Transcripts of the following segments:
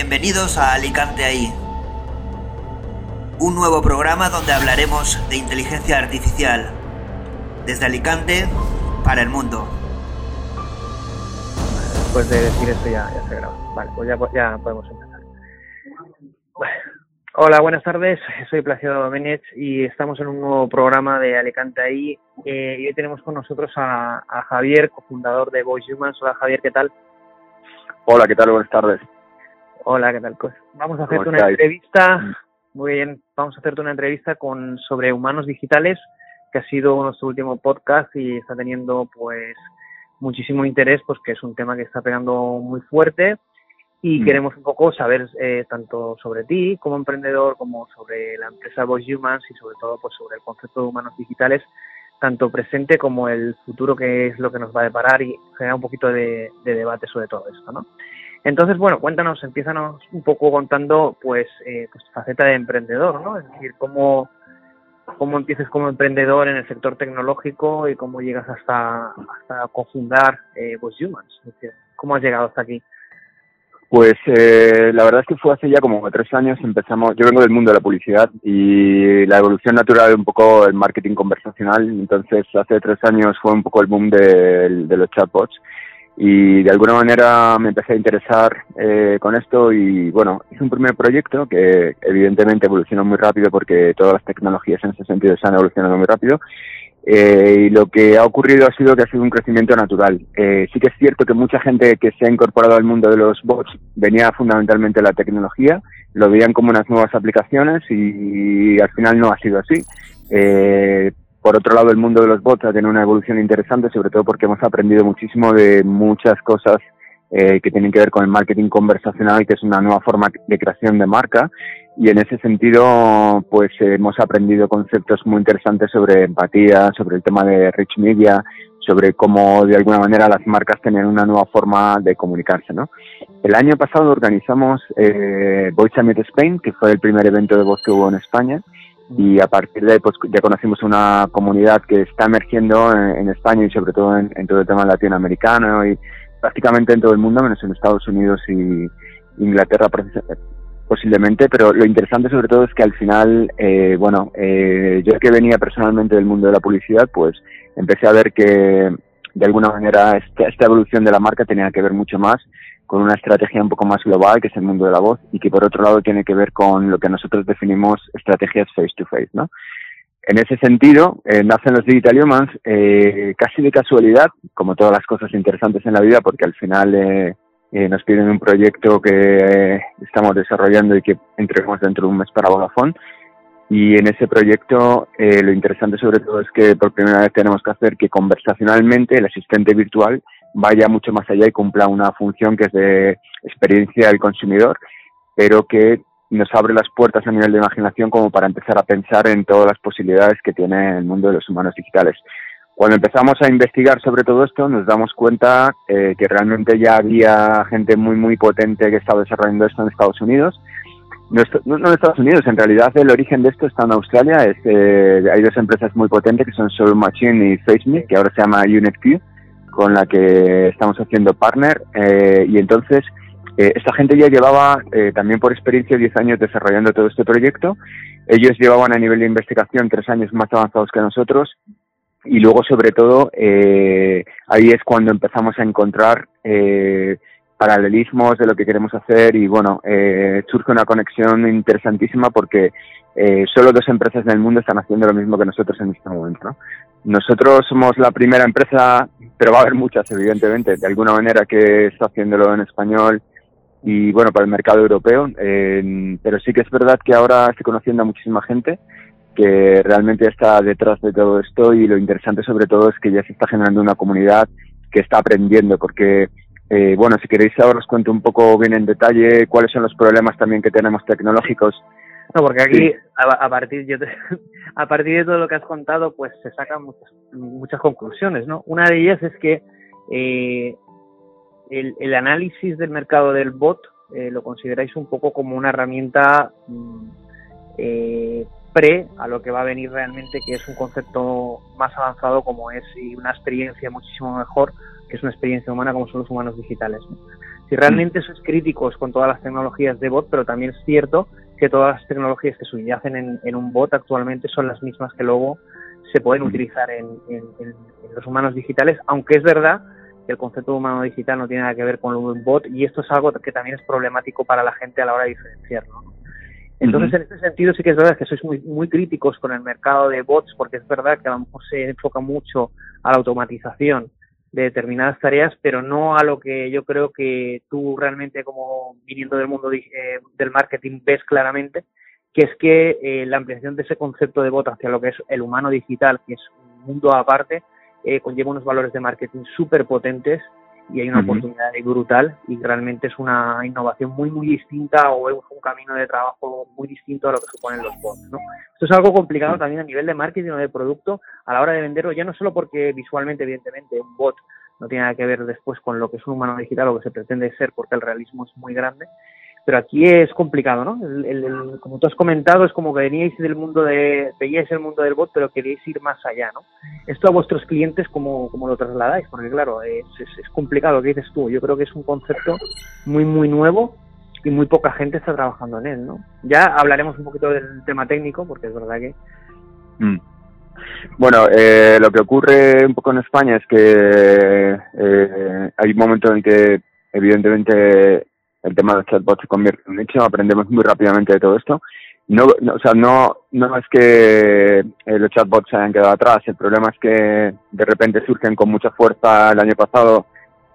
Bienvenidos a Alicante ahí. Un nuevo programa donde hablaremos de inteligencia artificial. Desde Alicante para el mundo. Después de decir eso ya, ya se graba. Vale, pues ya, ya podemos empezar. Hola, buenas tardes. Soy Placido Domenech y estamos en un nuevo programa de Alicante ahí. Eh, y hoy tenemos con nosotros a, a Javier, cofundador de Voice Humans. Hola Javier, ¿qué tal? Hola, ¿qué tal? Buenas tardes. Hola, ¿qué tal? Pues vamos a hacerte una entrevista. Muy bien, vamos a hacerte una entrevista con sobre humanos digitales, que ha sido nuestro último podcast y está teniendo pues muchísimo interés, pues que es un tema que está pegando muy fuerte y mm. queremos un poco saber eh, tanto sobre ti como emprendedor como sobre la empresa Voice Humans y sobre todo pues sobre el concepto de humanos digitales tanto presente como el futuro que es lo que nos va a deparar y generar un poquito de, de debate sobre todo esto, ¿no? Entonces, bueno, cuéntanos, empiezanos un poco contando, pues, eh, pues faceta de emprendedor, ¿no? Es decir, cómo, cómo empiezas como emprendedor en el sector tecnológico y cómo llegas hasta, hasta cofundar eh, Voice Humans. Es decir, ¿cómo has llegado hasta aquí? Pues eh, la verdad es que fue hace ya como tres años empezamos, yo vengo del mundo de la publicidad y la evolución natural un poco el marketing conversacional, entonces hace tres años fue un poco el boom de los chatbots y de alguna manera me empecé a interesar eh, con esto y bueno, hice un primer proyecto que evidentemente evolucionó muy rápido porque todas las tecnologías en ese sentido se han evolucionado muy rápido eh, y lo que ha ocurrido ha sido que ha sido un crecimiento natural. Eh, sí que es cierto que mucha gente que se ha incorporado al mundo de los bots venía fundamentalmente de la tecnología, lo veían como unas nuevas aplicaciones y, al final no ha sido así. Eh, por otro lado, el mundo de los bots ha tenido una evolución interesante, sobre todo porque hemos aprendido muchísimo de muchas cosas eh, que tienen que ver con el marketing conversacional, que es una nueva forma de creación de marca. Y en ese sentido, pues hemos aprendido conceptos muy interesantes sobre empatía, sobre el tema de rich media, sobre cómo de alguna manera las marcas tienen una nueva forma de comunicarse, ¿no? El año pasado organizamos eh, Voice Summit Spain, que fue el primer evento de voz que hubo en España, y a partir de ahí pues ya conocimos una comunidad que está emergiendo en, España y sobre todo en, todo el tema latinoamericano y prácticamente en todo el mundo, menos en Estados Unidos y Inglaterra posiblemente, pero lo interesante sobre todo es que al final, eh, bueno, eh, yo que venía personalmente del mundo de la publicidad, pues empecé a ver que de alguna manera esta, esta evolución de la marca tenía que ver mucho más con una estrategia un poco más global, que es el mundo de la voz, y que por otro lado tiene que ver con lo que nosotros definimos estrategias face-to-face, ¿no? En ese sentido, eh, nacen los Digital Humans eh, casi de casualidad, como todas las cosas interesantes en la vida, porque al final eh, eh nos piden un proyecto que eh, estamos desarrollando y que entregamos dentro de un mes para Vodafone. Y en ese proyecto eh, lo interesante sobre todo es que por primera vez tenemos que hacer que conversacionalmente el asistente virtual vaya mucho más allá y cumpla una función que es de experiencia del consumidor, pero que nos abre las puertas a nivel de imaginación como para empezar a pensar en todas las posibilidades que tiene el mundo de los humanos digitales. Cuando empezamos a investigar sobre todo esto, nos damos cuenta eh, que realmente ya había gente muy, muy potente que estaba desarrollando esto en Estados Unidos. No, en Estados Unidos, en realidad el origen de esto está en Australia. Es, eh, hay dos empresas muy potentes que son Soul Machine y FaceMe, que ahora se llama UnitQ con la que estamos haciendo partner eh, y entonces eh, esta gente ya llevaba eh, también por experiencia 10 años desarrollando todo este proyecto. Ellos llevaban a nivel de investigación tres años más avanzados que nosotros y luego sobre todo ahí es cuando empezamos a encontrar paralelismos de lo que queremos hacer y bueno, surge una conexión interesantísima porque solo dos empresas en el mundo están haciendo lo mismo que nosotros en este momento. ¿no? Nosotros somos la primera empresa, pero va a haber muchas, evidentemente, de alguna manera que está haciéndolo en español y bueno, para el mercado europeo. pero sí que es verdad que ahora estoy conociendo a muchísima gente que realmente está detrás de todo esto y lo interesante sobre todo es que ya se está generando una comunidad que está aprendiendo porque eh, bueno, si queréis ahora os cuento un poco bien en detalle cuáles son los problemas también que tenemos tecnológicos no, porque aquí a, partir yo a partir de todo lo que has contado, pues se sacan muchas, muchas conclusiones, ¿no? Una de ellas es que eh, el, el, análisis del mercado del bot eh, lo consideráis un poco como una herramienta mm, eh, pre a lo que va a venir realmente, que es un concepto más avanzado como es y una experiencia muchísimo mejor, que es una experiencia humana como son los humanos digitales. Si realmente sois críticos con todas las tecnologías de bot, pero también es cierto que todas las tecnologías que subyacen en, en un bot actualmente son las mismas que luego se pueden utilizar en, los humanos digitales, aunque es verdad que el concepto de humano digital no tiene nada que ver con un bot y esto es algo que también es problemático para la gente a la hora de diferenciarlo. Entonces, en este sentido, sí que es verdad que sois muy, muy críticos con el mercado de bots, porque es verdad que a lo mejor se enfoca mucho a la automatización de determinadas tareas, pero no a lo que yo creo que tú realmente, como viniendo del mundo eh, del marketing, ves claramente, que es que eh, la ampliación de ese concepto de bot hacia lo que es el humano digital, que es un mundo aparte, eh, conlleva unos valores de marketing súper potentes y hay una oportunidad brutal y realmente es una innovación muy muy distinta o es un camino de trabajo muy distinto a lo que suponen los bots. ¿no? Esto es algo complicado también a nivel de marketing o de producto a la hora de venderlo, ya no solo porque visualmente evidentemente un bot no tiene nada que ver después con lo que es un humano digital o lo que se pretende ser porque el realismo es muy grande, pero aquí es complicado, ¿no? El, como tú has comentado, es como que veníais del mundo de, veíais el mundo del bot, pero queríais ir más allá, ¿no? Esto a vuestros clientes, ¿cómo, cómo lo trasladáis? Porque claro, es, es, complicado lo que dices tú. Yo creo que es un concepto muy, muy nuevo y muy poca gente está trabajando en él, ¿no? Ya hablaremos un poquito del tema técnico, porque es verdad que... Mm. Bueno, eh, lo que ocurre un poco en España es que eh, hay un momento en que evidentemente el tema de los chatbots se convierte en un hecho, aprendemos muy rápidamente de todo esto. No, o sea, no, no es que eh, los chatbots se hayan quedado atrás, el problema es que de repente surgen con mucha fuerza el año pasado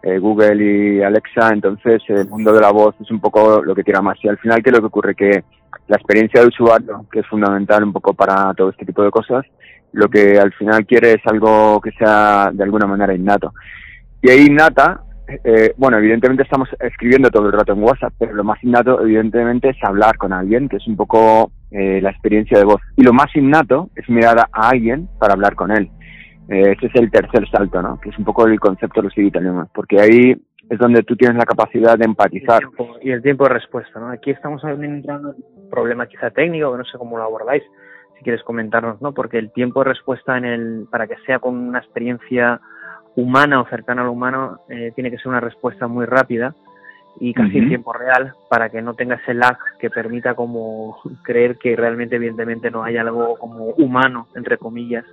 eh, Google y Alexa, entonces el mundo de la voz es un poco lo que tira más. Y al final, ¿qué es lo que ocurre? Que la experiencia de usuario, que es fundamental un poco para todo este tipo de cosas, lo que al final quiere es algo que sea de alguna manera innato. Y ahí innata eh, bueno, evidentemente estamos escribiendo todo el rato en WhatsApp, pero lo más innato, evidentemente, es hablar con alguien, que es un poco eh, la experiencia de voz. Y lo más innato es mirar a alguien para hablar con él. Eh, ese es el tercer salto, ¿no? Que es un poco el concepto de los digitales, porque ahí es donde tú tienes la capacidad de empatizar. Y el tiempo, de respuesta, ¿no? Aquí estamos entrando en un problema quizá técnico, que no sé cómo lo abordáis, si quieres comentarnos, ¿no? Porque el tiempo de respuesta en el, para que sea con una experiencia humana o cercana al humano eh, tiene que ser una respuesta muy rápida y casi en tiempo real para que no tenga ese lag que permita como creer que realmente evidentemente no hay algo como humano entre comillas.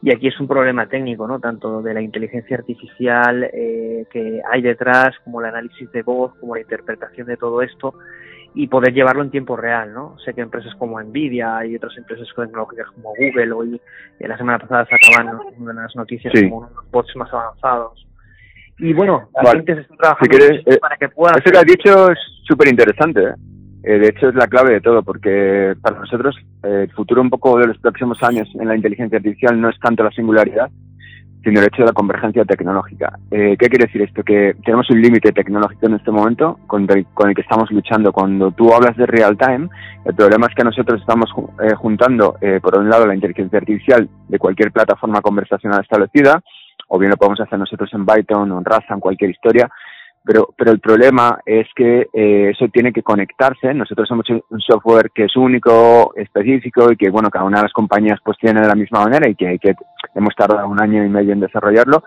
Y aquí es un problema técnico no tanto de la inteligencia artificial eh, que hay detrás como el análisis de voz como la interpretación de todo esto y poder llevarlo en tiempo real, ¿no? Sé que empresas como Nvidia y otras empresas tecnológicas como Google hoy, la semana pasada sacaban unas noticias como unos bots más avanzados. Y bueno, la gente se está trabajando eh, para que pueda... Eso que has dicho es súper interesante, ¿eh? ¿eh? de hecho, es la clave de todo, porque para nosotros el futuro un poco de los próximos años en la inteligencia artificial no es tanto la singularidad, sino el hecho de la convergencia tecnológica. Eh, ¿Qué quiere decir esto? Que tenemos un límite tecnológico en este momento con el, que estamos luchando. Cuando tú hablas de real time, el problema es que nosotros estamos eh, juntando, eh, por un lado, la inteligencia artificial de cualquier plataforma conversacional establecida, o bien lo podemos hacer nosotros en Python o en Rasa, en cualquier historia, pero, pero el problema es que eh, eso tiene que conectarse. Nosotros somos un software que es único, específico y que, bueno, cada una de las compañías pues tiene de la misma manera y que, hemos tardado un año y medio en desarrollarlo.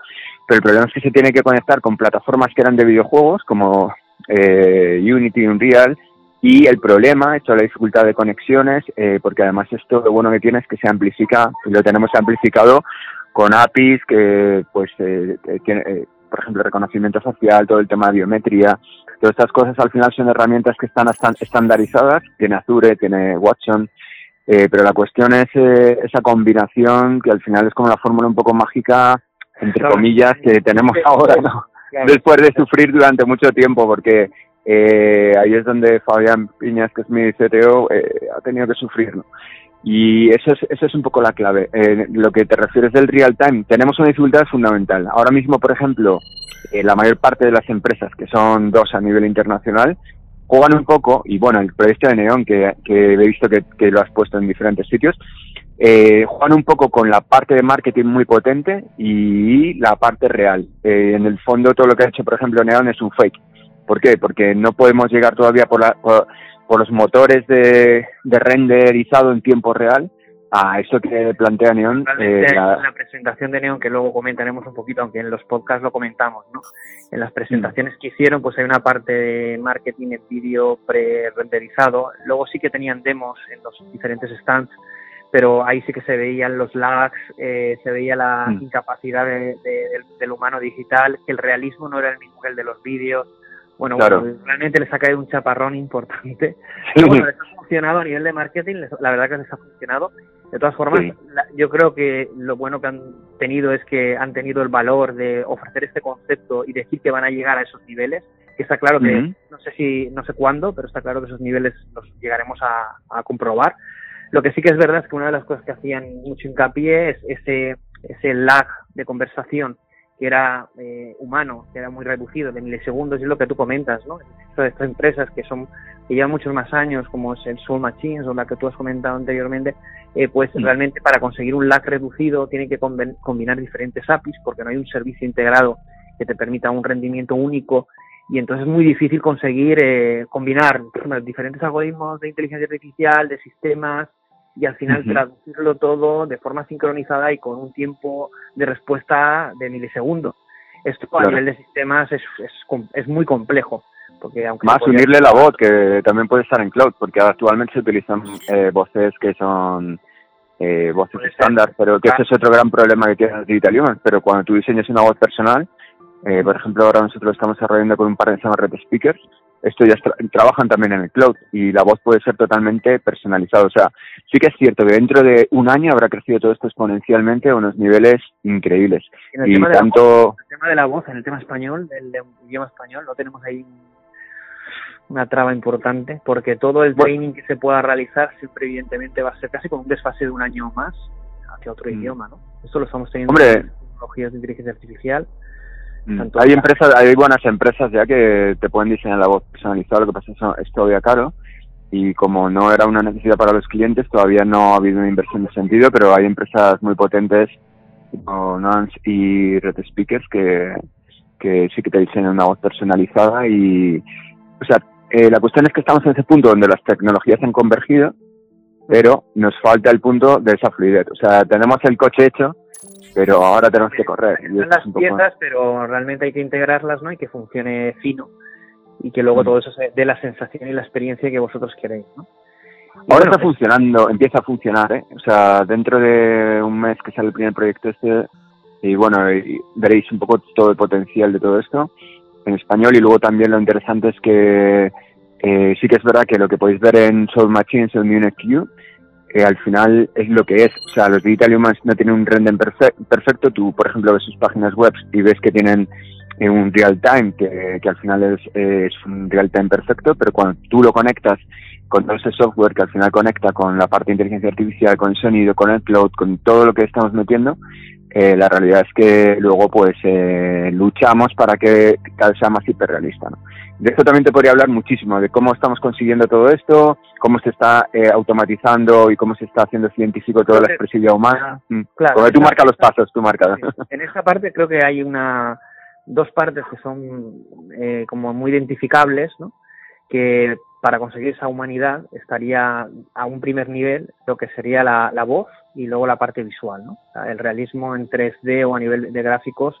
Pero el problema es que se tiene que conectar con plataformas que eran de videojuegos como eh, Unity Unreal y el problema, hecho la dificultad de conexiones, eh, porque además esto lo bueno que tiene es que se amplifica, lo tenemos amplificado con APIs que pues eh, tiene, por ejemplo, reconocimiento facial, todo el tema de biometría, todas estas cosas al final son herramientas que están estandarizadas, tiene Azure, tiene Watson, eh, pero la cuestión es eh, esa combinación que al final es como la fórmula un poco mágica, entre comillas, que tenemos ahora, ¿no? Después de sufrir durante mucho tiempo, porque eh, ahí es donde Fabián Piñas, que es mi CTO, ha tenido que sufrir, ¿no? Y eso es, eso es un poco la clave. Eh, lo que te refieres del real time, tenemos una dificultad fundamental. Ahora mismo, por ejemplo, eh, la mayor parte de las empresas, que son dos a nivel internacional, juegan un poco, y bueno, el proyecto de Neon, que, que he visto que, que, lo has puesto en diferentes sitios, eh, juegan un poco con la parte de marketing muy potente y la parte real. Eh, en el fondo, todo lo que ha hecho, por ejemplo, Neon es un fake. ¿Por qué? Porque no podemos llegar todavía por la... Por, por los motores de, renderizado en tiempo real a eso que plantea Neon. Eh, la... La presentación de Neon, que luego comentaremos un poquito, aunque en los podcasts lo comentamos, ¿no? En las presentaciones que hicieron, pues hay una parte de marketing en vídeo pre-renderizado. Luego sí que tenían demos en los diferentes stands, pero ahí sí que se veían los lags, eh, se veía la mm. incapacidad del, humano digital, que el realismo no era el mismo que el de los vídeos. Bueno, realmente les ha caído un chaparrón importante. bueno, les ha funcionado a nivel de marketing, la verdad que les ha funcionado de todas formas, yo creo que lo bueno que han tenido es que han tenido el valor de ofrecer este concepto y decir que van a llegar a esos niveles. Que está claro que, no sé si, no sé cuándo, pero está claro que esos niveles los llegaremos a, comprobar. Lo que sí que es verdad es que una de las cosas que hacían mucho hincapié es ese, ese lag de conversación que era eh, humano, que era muy reducido, de milisegundos, y es lo que tú comentas, ¿no? Estas empresas que son que llevan muchos más años, como es el Soul Machines o la que tú has comentado anteriormente, eh, pues realmente para conseguir un lag reducido tienen que combinar diferentes APIs porque no hay un servicio integrado que te permita un rendimiento único y entonces es muy difícil conseguir eh, combinar diferentes algoritmos de inteligencia artificial, de sistemas y al final traducirlo todo de forma sincronizada y con un tiempo de respuesta de milisegundos. Esto a nivel de sistemas es, es, es muy complejo. Porque aunque Más unirle la voz, que también puede estar en cloud, porque actualmente se utilizan eh, voces que son eh, voces estándar, pero que ese es otro gran problema que tiene Digital Humans. Pero cuando tú diseñas una voz personal, eh, por ejemplo, ahora nosotros estamos desarrollando con un par de llama Red Speakers, esto ya trabajan también en el cloud y la voz puede ser totalmente personalizada. O sea, sí que es cierto que dentro de un año habrá crecido todo esto exponencialmente a unos niveles increíbles. y tanto... el tema de la voz, en el tema español, el idioma español, no tenemos ahí una traba importante porque todo el training que se pueda realizar siempre evidentemente va a ser casi con un desfase de un año más hacia otro mm. idioma, ¿no? Esto lo estamos teniendo en tecnologías de inteligencia artificial. Mm. Hay empresas, hay buenas empresas ya que te pueden diseñar la voz personalizada, lo que pasa es que es todavía caro y como no era una necesidad para los clientes, todavía no ha habido una inversión de sentido, pero hay empresas muy potentes como Nance y Red Speakers que, que sí que te diseñan una voz personalizada y, o sea, eh, la cuestión es que estamos en ese punto donde las tecnologías han convergido, pero nos falta el punto de esa fluidez. O sea, tenemos el coche hecho, pero ahora tenemos que correr. Son las piezas, pero realmente hay que integrarlas, ¿no? Y que funcione fino y que luego mm. todo eso dé la sensación y la experiencia que vosotros queréis, ¿no? ahora está funcionando, empieza a funcionar, ¿eh? O sea, dentro de un mes que sale el primer proyecto este, y bueno, veréis un poco todo el potencial de todo esto en español y luego también lo interesante es que eh, sí que es verdad que lo que podéis ver en Soul Machines en Munich Q eh, al final es lo que es. O sea, los Digital Humans no tienen un render perfecto. Tú, por ejemplo, ves sus páginas web y ves que tienen eh, un real time, que, que al final es, es un real time perfecto, pero cuando tú lo conectas con todo ese software que al final conecta con la parte de inteligencia artificial, con el sonido, con el cloud, con todo lo que estamos metiendo, eh, la realidad es que luego pues eh, luchamos para que vez sea más hiperrealista. ¿no? De esto también te podría hablar muchísimo, de cómo estamos consiguiendo todo esto, cómo se está eh, automatizando y cómo se está haciendo científico toda la expresividad humana. Mm. Claro, Como tú marcas los pasos, tú marcas. En esta parte creo que hay una dos partes que son eh, como muy identificables, ¿no? que para conseguir esa humanidad estaría a un primer nivel lo que sería la, la voz y luego la parte visual, ¿no? el realismo en 3D o a nivel de gráficos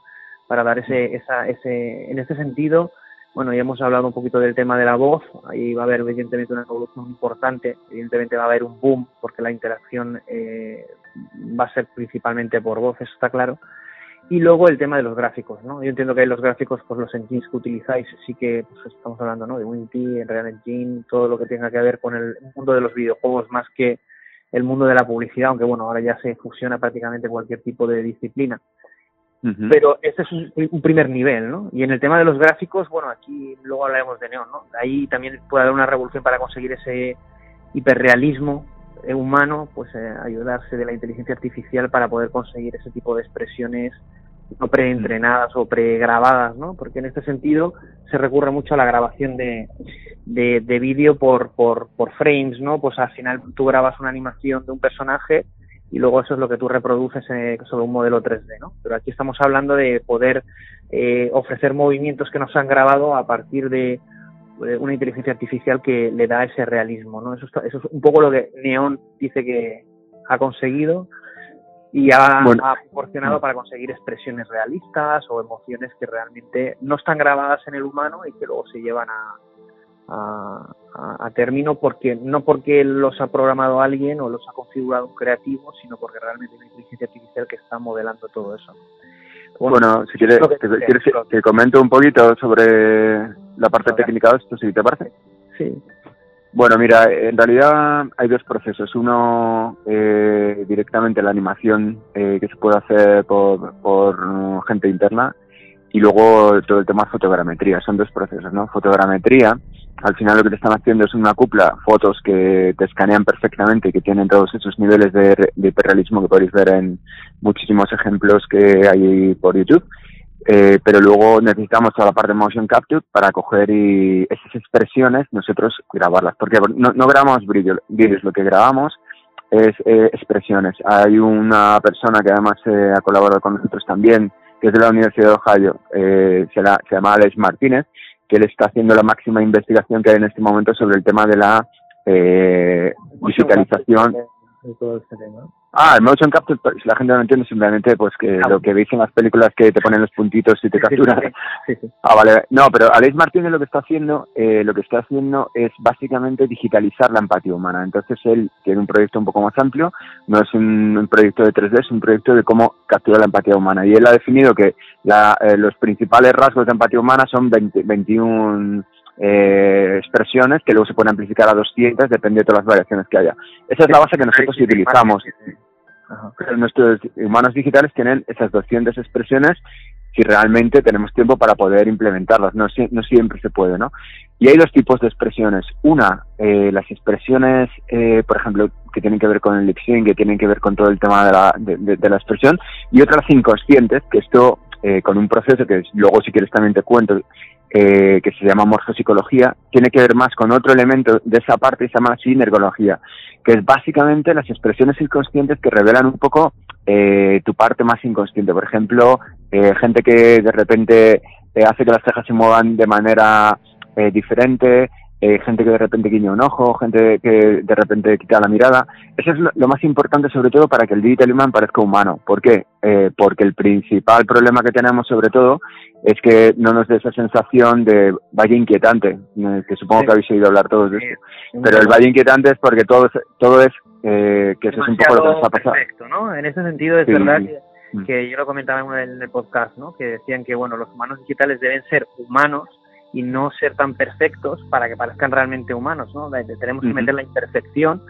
para dar ese, esa, ese, en este sentido, bueno, ya hemos hablado un poquito del tema de la voz, ahí va a haber evidentemente una evolución importante, evidentemente va a haber un boom porque la interacción eh, va a ser principalmente por voz, eso está claro, y luego el tema de los gráficos, ¿no? Yo entiendo que los gráficos, pues los engines que utilizáis, sí que pues, estamos hablando, ¿no? De Unity, Real Engine, todo lo que tenga que ver con el mundo de los videojuegos más que el mundo de la publicidad, aunque bueno, ahora ya se fusiona prácticamente cualquier tipo de disciplina. Pero este es un, primer nivel, ¿no? Y en el tema de los gráficos, bueno, aquí luego hablaremos de Neon, ¿no? Ahí también puede haber una revolución para conseguir ese hiperrealismo eh, humano, pues eh, ayudarse de la inteligencia artificial para poder conseguir ese tipo de expresiones no preentrenadas o pregrabadas, ¿no? Porque en este sentido se recurre mucho a la grabación de, de, de vídeo por, por, por frames, ¿no? Pues al final tú grabas una animación de un personaje y luego eso es lo que tú reproduces eh, sobre un modelo 3D, ¿no? Pero aquí estamos hablando de poder eh, ofrecer movimientos que nos han grabado a partir de una inteligencia artificial que le da ese realismo, ¿no? Eso, eso es un poco lo que Neon dice que, ha conseguido y ha, proporcionado para conseguir expresiones realistas o emociones que realmente no están grabadas en el humano y que luego se llevan a, a, término porque no porque los ha programado alguien o los ha configurado un creativo, sino porque realmente hay una inteligencia artificial que está modelando todo eso. Bueno, si quieres, te, comento un poquito sobre la parte técnica de esto, si te parece. Sí. Bueno, mira, en realidad hay dos procesos. Uno, eh, directamente la animación eh, que se puede hacer por, por gente interna y luego todo el tema de fotogrametría. Son dos procesos, ¿no? Fotogrametría, al final lo que te están haciendo es una cupla, fotos que te escanean perfectamente y que tienen todos esos niveles de, de hiperrealismo que podéis ver en muchísimos ejemplos que hay por YouTube eh, pero luego necesitamos toda la parte de motion capture para coger y esas expresiones nosotros grabarlas, porque no, no grabamos vídeos, lo que grabamos es eh, expresiones. Hay una persona que además eh, ha colaborado con nosotros también, que es de la Universidad de Ohio, eh, se, se llama Alex Martínez, que él está haciendo la máxima investigación que hay en este momento sobre el tema de la eh, digitalización Ah, el motion capture, pues, si la gente no entiende, simplemente pues que lo que veis en las películas que te ponen los puntitos y te capturan. ah, vale. No, pero Alex Martínez lo que está haciendo, eh, lo que está haciendo es básicamente digitalizar la empatía humana. Entonces él tiene un proyecto un poco más amplio, no es un, proyecto de 3D, es un proyecto de cómo capturar la empatía humana. Y él ha definido que la, eh, los principales rasgos de empatía humana son 20, 21 eh, expresiones que luego se pueden amplificar a 200, depende de todas las variaciones que haya. Esa es la base que nosotros utilizamos. Pero nuestros humanos digitales tienen esas 200 expresiones si realmente tenemos tiempo para poder implementarlas. No, no siempre se puede, ¿no? Y hay dos tipos de expresiones. Una, eh, las expresiones, eh, por ejemplo, que tienen que ver con el lip que tienen que ver con todo el tema de la, de, la expresión, y otras inconscientes, que esto, eh, con un proceso que luego si quieres también te cuento, eh, que se llama morfopsicología, tiene que ver más con otro elemento de esa parte que se llama sinergología, que es básicamente las expresiones inconscientes que revelan un poco eh, tu parte más inconsciente. Por ejemplo, eh, gente que de repente hace que las cejas se muevan de manera diferente, eh, gente que de repente guiña un ojo, gente que de repente quita la mirada. Eso es lo, más importante sobre todo para que el digital human parezca humano. ¿Por qué? Eh, porque el principal problema que tenemos sobre todo es que no nos dé esa sensación de valle inquietante, eh, que supongo que habéis oído hablar todos de esto. Pero el valle inquietante es porque todo, todo es, que eso es un poco lo que nos ha pasado. Perfecto, ¿no? En ese sentido es verdad mm. que, yo lo comentaba en el podcast, ¿no? Que decían que, bueno, los humanos digitales deben ser humanos y no ser tan perfectos para que parezcan realmente humanos, ¿no? Tenemos que meter la imperfección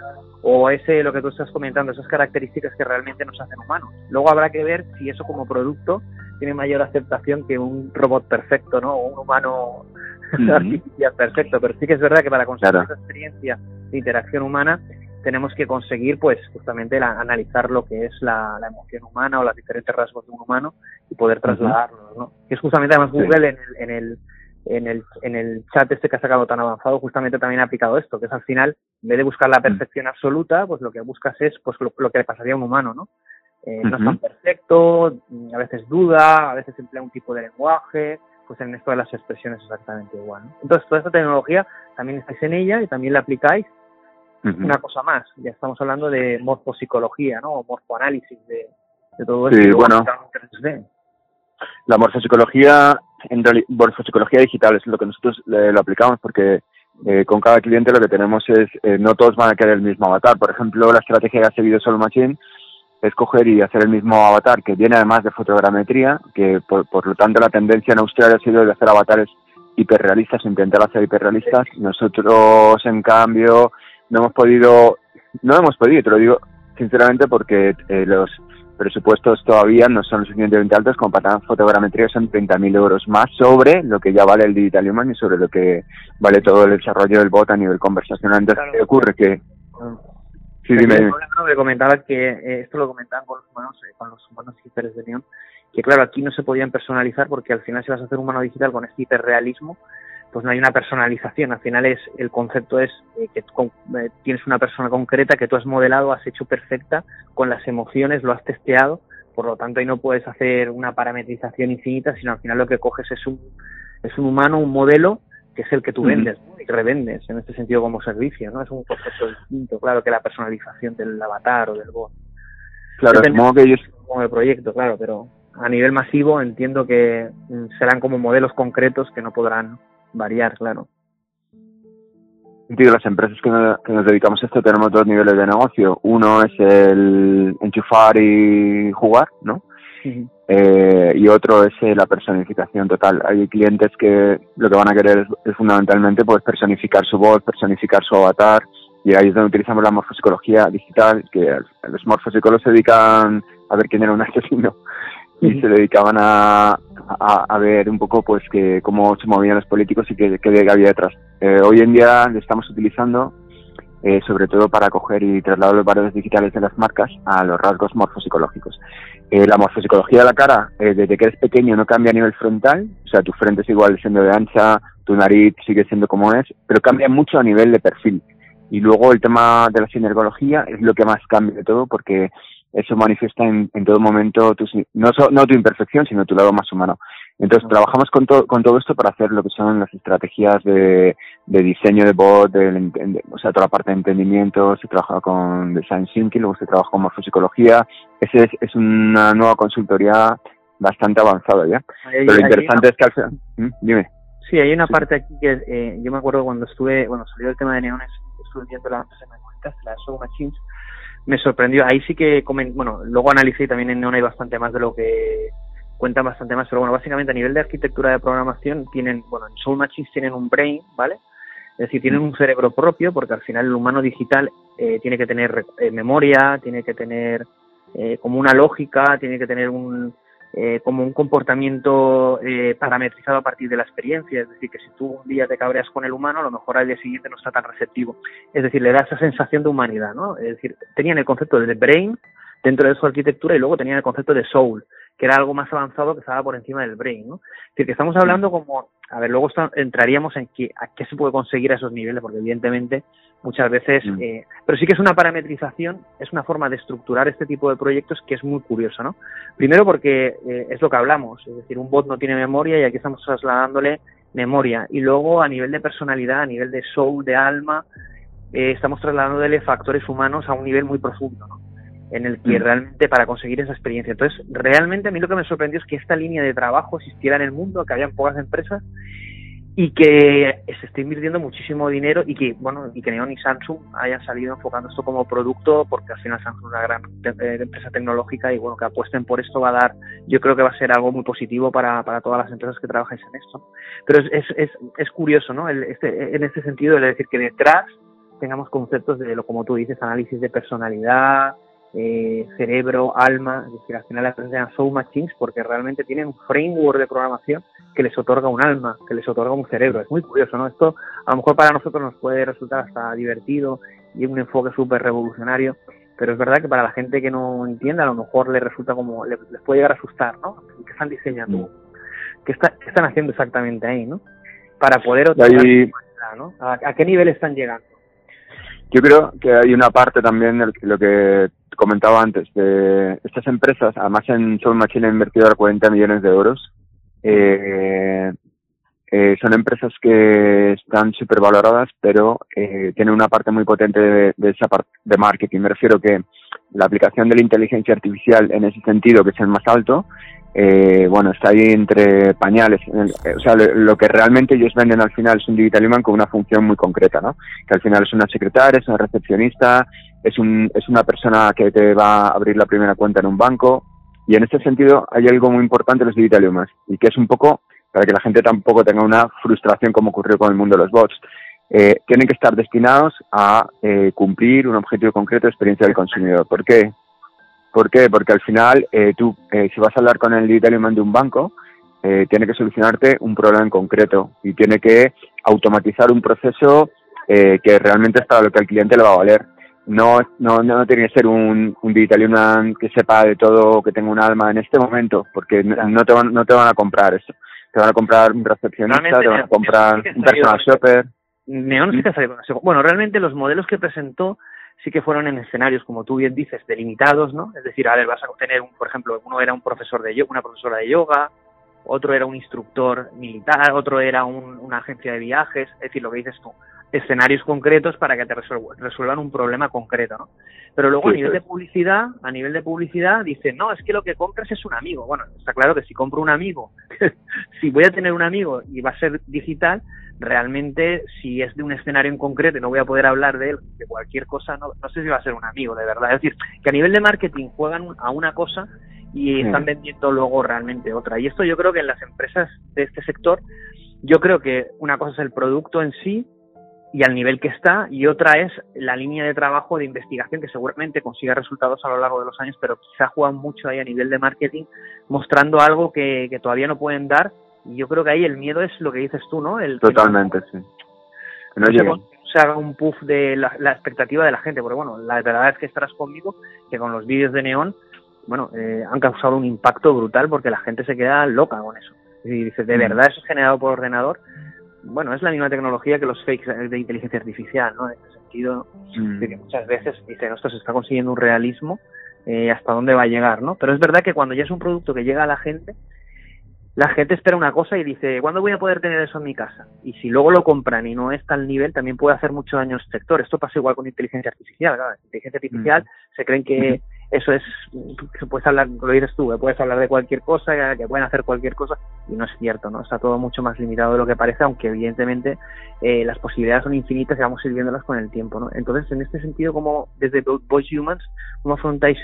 o ese, lo que tú estás comentando, esas características que realmente nos hacen humanos. Luego habrá que ver si eso como producto tiene mayor aceptación que un robot perfecto, ¿no? O un humano artificial perfecto, pero sí que es verdad que para conseguir esa experiencia de interacción humana tenemos que conseguir, pues, justamente analizar lo que es la, emoción humana o los diferentes rasgos de un humano y poder trasladarlos, ¿no? Que es justamente además Google en el, en el en el, en el chat este que ha sacado tan avanzado, justamente también ha aplicado esto, que es al final, en vez de buscar la mm. perfección absoluta, pues lo que buscas es pues lo, que le pasaría a un humano, ¿no? Eh, no es tan perfecto, a veces duda, a veces emplea un tipo de lenguaje, pues en esto de las expresiones exactamente igual. ¿no? Entonces, toda esta tecnología también estáis en ella y también la aplicáis. Una cosa más, ya estamos hablando de morfopsicología, ¿no? O morfoanálisis de, de todo esto. Sí, bueno. La morfopsicología en digital es lo que nosotros lo aplicamos porque eh, con cada cliente lo que tenemos es, eh, no todos van a querer el mismo avatar. Por ejemplo, la estrategia que ha seguido Solo Machine es coger y hacer el mismo avatar que viene además de fotogrametría, que por, por lo tanto la tendencia en Australia ha sido de hacer avatares hiperrealistas, intentar hacer hiperrealistas. Nosotros, en cambio, no hemos podido, no hemos podido, te lo digo sinceramente porque eh, los presupuestos todavía no son lo suficientemente altos como para dar fotogrametría, son 30.000 euros más sobre lo que ya vale el Digital Human y sobre lo que vale todo el desarrollo del bot a nivel conversacional. Entonces, ¿qué ocurre? Que... Sí, dime. Me comentaba que eh, esto lo comentaban con los humanos, eh, con los humanos hiperes de Neon, que claro, aquí no se podían personalizar porque al final si vas a hacer un humano digital con este hiperrealismo, pues no hay una personalización. Al final es el concepto es eh, que eh, tienes una persona concreta que tú has modelado, has hecho perfecta con las emociones, lo has testeado. Por lo tanto, ahí no puedes hacer una parametrización infinita, sino al final lo que coges es un es un humano, un modelo que es el que tú vendes. revendes en este sentido como servicio, ¿no? Es un concepto distinto, claro, que la personalización del avatar o del bot. Claro, supongo que ellos... Como el proyecto, claro, pero a nivel masivo entiendo que serán como modelos concretos que no podrán variar, claro. Las empresas que nos, dedicamos a esto tenemos dos niveles de negocio. Uno es el enchufar y jugar, ¿no? eh, y otro es eh, la personificación total. Hay clientes que lo que van a querer es, fundamentalmente pues personificar su voz, personificar su avatar y ahí es donde utilizamos la morfopsicología digital, que los morfopsicólogos se dedican a ver quién era un asesino y se dedicaban a, a, ver un poco pues que cómo se movían los políticos y qué, qué había detrás. Eh, hoy en día le estamos utilizando eh, sobre todo para coger y trasladar los valores digitales de las marcas a los rasgos morfopsicológicos. Eh, la morfopsicología de la cara, eh, desde que eres pequeño, no cambia a nivel frontal, o sea, tu frente es igual siendo de ancha, tu nariz sigue siendo como es, pero cambia mucho a nivel de perfil. Y luego el tema de la sinergología es lo que más cambia de todo porque eso manifiesta en, en todo momento tu, no, no tu imperfección, sino tu lado más humano. Entonces, trabajamos con, con todo esto para hacer lo que son las estrategias de, de diseño de bot, de, o sea, toda la parte de entendimiento, se trabaja con Design Thinking, luego se trabaja con morfopsicología. Ese es, es una nueva consultoría bastante avanzada ya. Pero lo interesante es que al final... ¿Mm? Dime. Sí, hay una parte aquí que eh, yo me acuerdo cuando estuve, bueno, salió el tema de neones, estuve viendo la empresa que la Show Machines, me sorprendió. Ahí sí que, bueno, luego analicé y también en Neon hay bastante más de lo que cuentan bastante más, pero bueno, básicamente a nivel de arquitectura de programación tienen, bueno, en Soul Machines tienen un brain, ¿vale? Es decir, tienen un cerebro propio porque al final el humano digital eh, tiene que tener eh, memoria, tiene que tener eh, como una lógica, tiene que tener un, eh, como un comportamiento eh, parametrizado a partir de la experiencia. Es decir, que si tú un día te cabreas con el humano, a lo mejor al día siguiente no está tan receptivo. Es decir, le da esa sensación de humanidad, ¿no? Es decir, tenían el concepto de brain dentro de su arquitectura y luego tenían el concepto de soul, que era algo más avanzado que estaba por encima del brain, ¿no? Es decir, que estamos hablando como, a ver, luego entraríamos en qué, a qué se puede conseguir a esos niveles, porque evidentemente muchas veces, mm. eh, pero sí que es una parametrización, es una forma de estructurar este tipo de proyectos que es muy curioso, ¿no? Primero porque eh, es lo que hablamos, es decir, un bot no tiene memoria y aquí estamos trasladándole memoria. Y luego a nivel de personalidad, a nivel de soul, de alma, eh, estamos trasladándole factores humanos a un nivel muy profundo, ¿no? En el que mm. realmente para conseguir esa experiencia. Entonces, realmente a mí lo que me sorprendió es que esta línea de trabajo existiera en el mundo, que había pocas empresas y que se esté invirtiendo muchísimo dinero y que bueno y que Neon y Samsung hayan salido enfocando esto como producto porque al final Samsung es una gran eh, empresa tecnológica y bueno que apuesten por esto va a dar yo creo que va a ser algo muy positivo para, para todas las empresas que trabajáis en esto pero es, es, es, curioso no el, este, en este sentido es decir que detrás tengamos conceptos de lo como tú dices análisis de personalidad eh, cerebro, alma, es decir, al final las empresas se Soul Machines porque realmente tienen un framework de programación que les otorga un alma, que les otorga un cerebro. Es muy curioso, ¿no? Esto a lo mejor para nosotros nos puede resultar hasta divertido y un enfoque súper revolucionario, pero es verdad que para la gente que no entienda a lo mejor le resulta como, les, puede llegar a asustar, ¿no? ¿Qué están diseñando? Mm. ¿Qué, está, ¿Qué, están haciendo exactamente ahí, no? Para poder otorgar ¿no? ¿A, qué nivel están llegando? Yo creo que hay una parte también de lo que comentaba antes, de estas empresas, además en Soul Machine han invertido 40 millones de euros eh, eh, son empresas que están súper valoradas, pero eh, tienen una parte muy potente de, esa parte de marketing. Me refiero que la aplicación de la inteligencia artificial en ese sentido, que es el más alto, eh, bueno, está ahí entre pañales. o sea, lo, que realmente ellos venden al final es un Digital Human con una función muy concreta, ¿no? Que al final es una secretaria, es una recepcionista, es, un, es una persona que te va a abrir la primera cuenta en un banco, y en este sentido hay algo muy importante en los digital y que es un poco para que la gente tampoco tenga una frustración como ocurrió con el mundo de los bots. Eh, tienen que estar destinados a eh, cumplir un objetivo concreto de experiencia del consumidor. ¿Por qué? ¿Por qué? Porque al final eh, tú, si vas a hablar con el digital de un banco, tiene que solucionarte un problema en concreto y tiene que automatizar un proceso que realmente es para lo que al cliente le va a valer no, no, no tiene que ser un, un digital que sepa de todo, que tenga un alma en este momento, porque no te van, no te van a comprar eso. Te van a comprar un recepcionista, te van a comprar un personal shopper. Neon sí que salido Bueno, realmente los modelos que presentó sí que fueron en escenarios, como tú bien dices, delimitados, ¿no? Es decir, a ver, vas a tener, un, por ejemplo, uno era un profesor de yoga, una profesora de yoga, otro era un instructor militar, otro era una agencia de viajes, es decir, lo que dices tú, escenarios concretos para que te resuelvan un problema concreto, ¿no? Pero luego a nivel de publicidad, a nivel de publicidad, dicen, no, es que lo que compras es un amigo. Bueno, está claro que si compro un amigo, si voy a tener un amigo y va a ser digital, realmente si es de un escenario en concreto y no voy a poder hablar de él, de cualquier cosa, no, no sé si va a ser un amigo, de verdad. Es decir, que a nivel de marketing juegan a una cosa y están vendiendo luego realmente otra. Y esto yo creo que en las empresas de este sector, yo creo que una cosa es el producto en sí y al nivel que está, y otra es la línea de trabajo de investigación que seguramente consiga resultados a lo largo de los años, pero quizá juegan mucho ahí a nivel de marketing, mostrando algo que, que todavía no pueden dar. Y yo creo que ahí el miedo es lo que dices tú, ¿no? El, Totalmente, sí. no, se, haga un puff de la, la, expectativa de la gente, porque bueno, la verdad es que estarás conmigo que con los vídeos de Neón bueno, eh, han causado un impacto brutal porque la gente se queda loca con eso. Y dice, ¿de mm. verdad eso es generado por ordenador? Bueno, es la misma tecnología que los fakes de inteligencia artificial, ¿no? En ese sentido, mm. de que muchas veces dicen, esto se está consiguiendo un realismo, eh, ¿hasta dónde va a llegar, no? Pero es verdad que cuando ya es un producto que llega a la gente, la gente espera una cosa y dice, ¿cuándo voy a poder tener eso en mi casa? Y si luego lo compran y no está al nivel, también puede hacer mucho daño al sector. Esto pasa igual con inteligencia artificial. ¿verdad? Inteligencia artificial mm. se creen que eso es, puedes hablar, lo dices tú, puedes hablar de cualquier cosa, que pueden hacer cualquier cosa, y no es cierto, ¿no? Está todo mucho más limitado de lo que parece, aunque evidentemente eh, las posibilidades son infinitas y vamos a ir viéndolas con el tiempo, ¿no? Entonces, en este sentido, como desde Voice Humans, ¿cómo afrontáis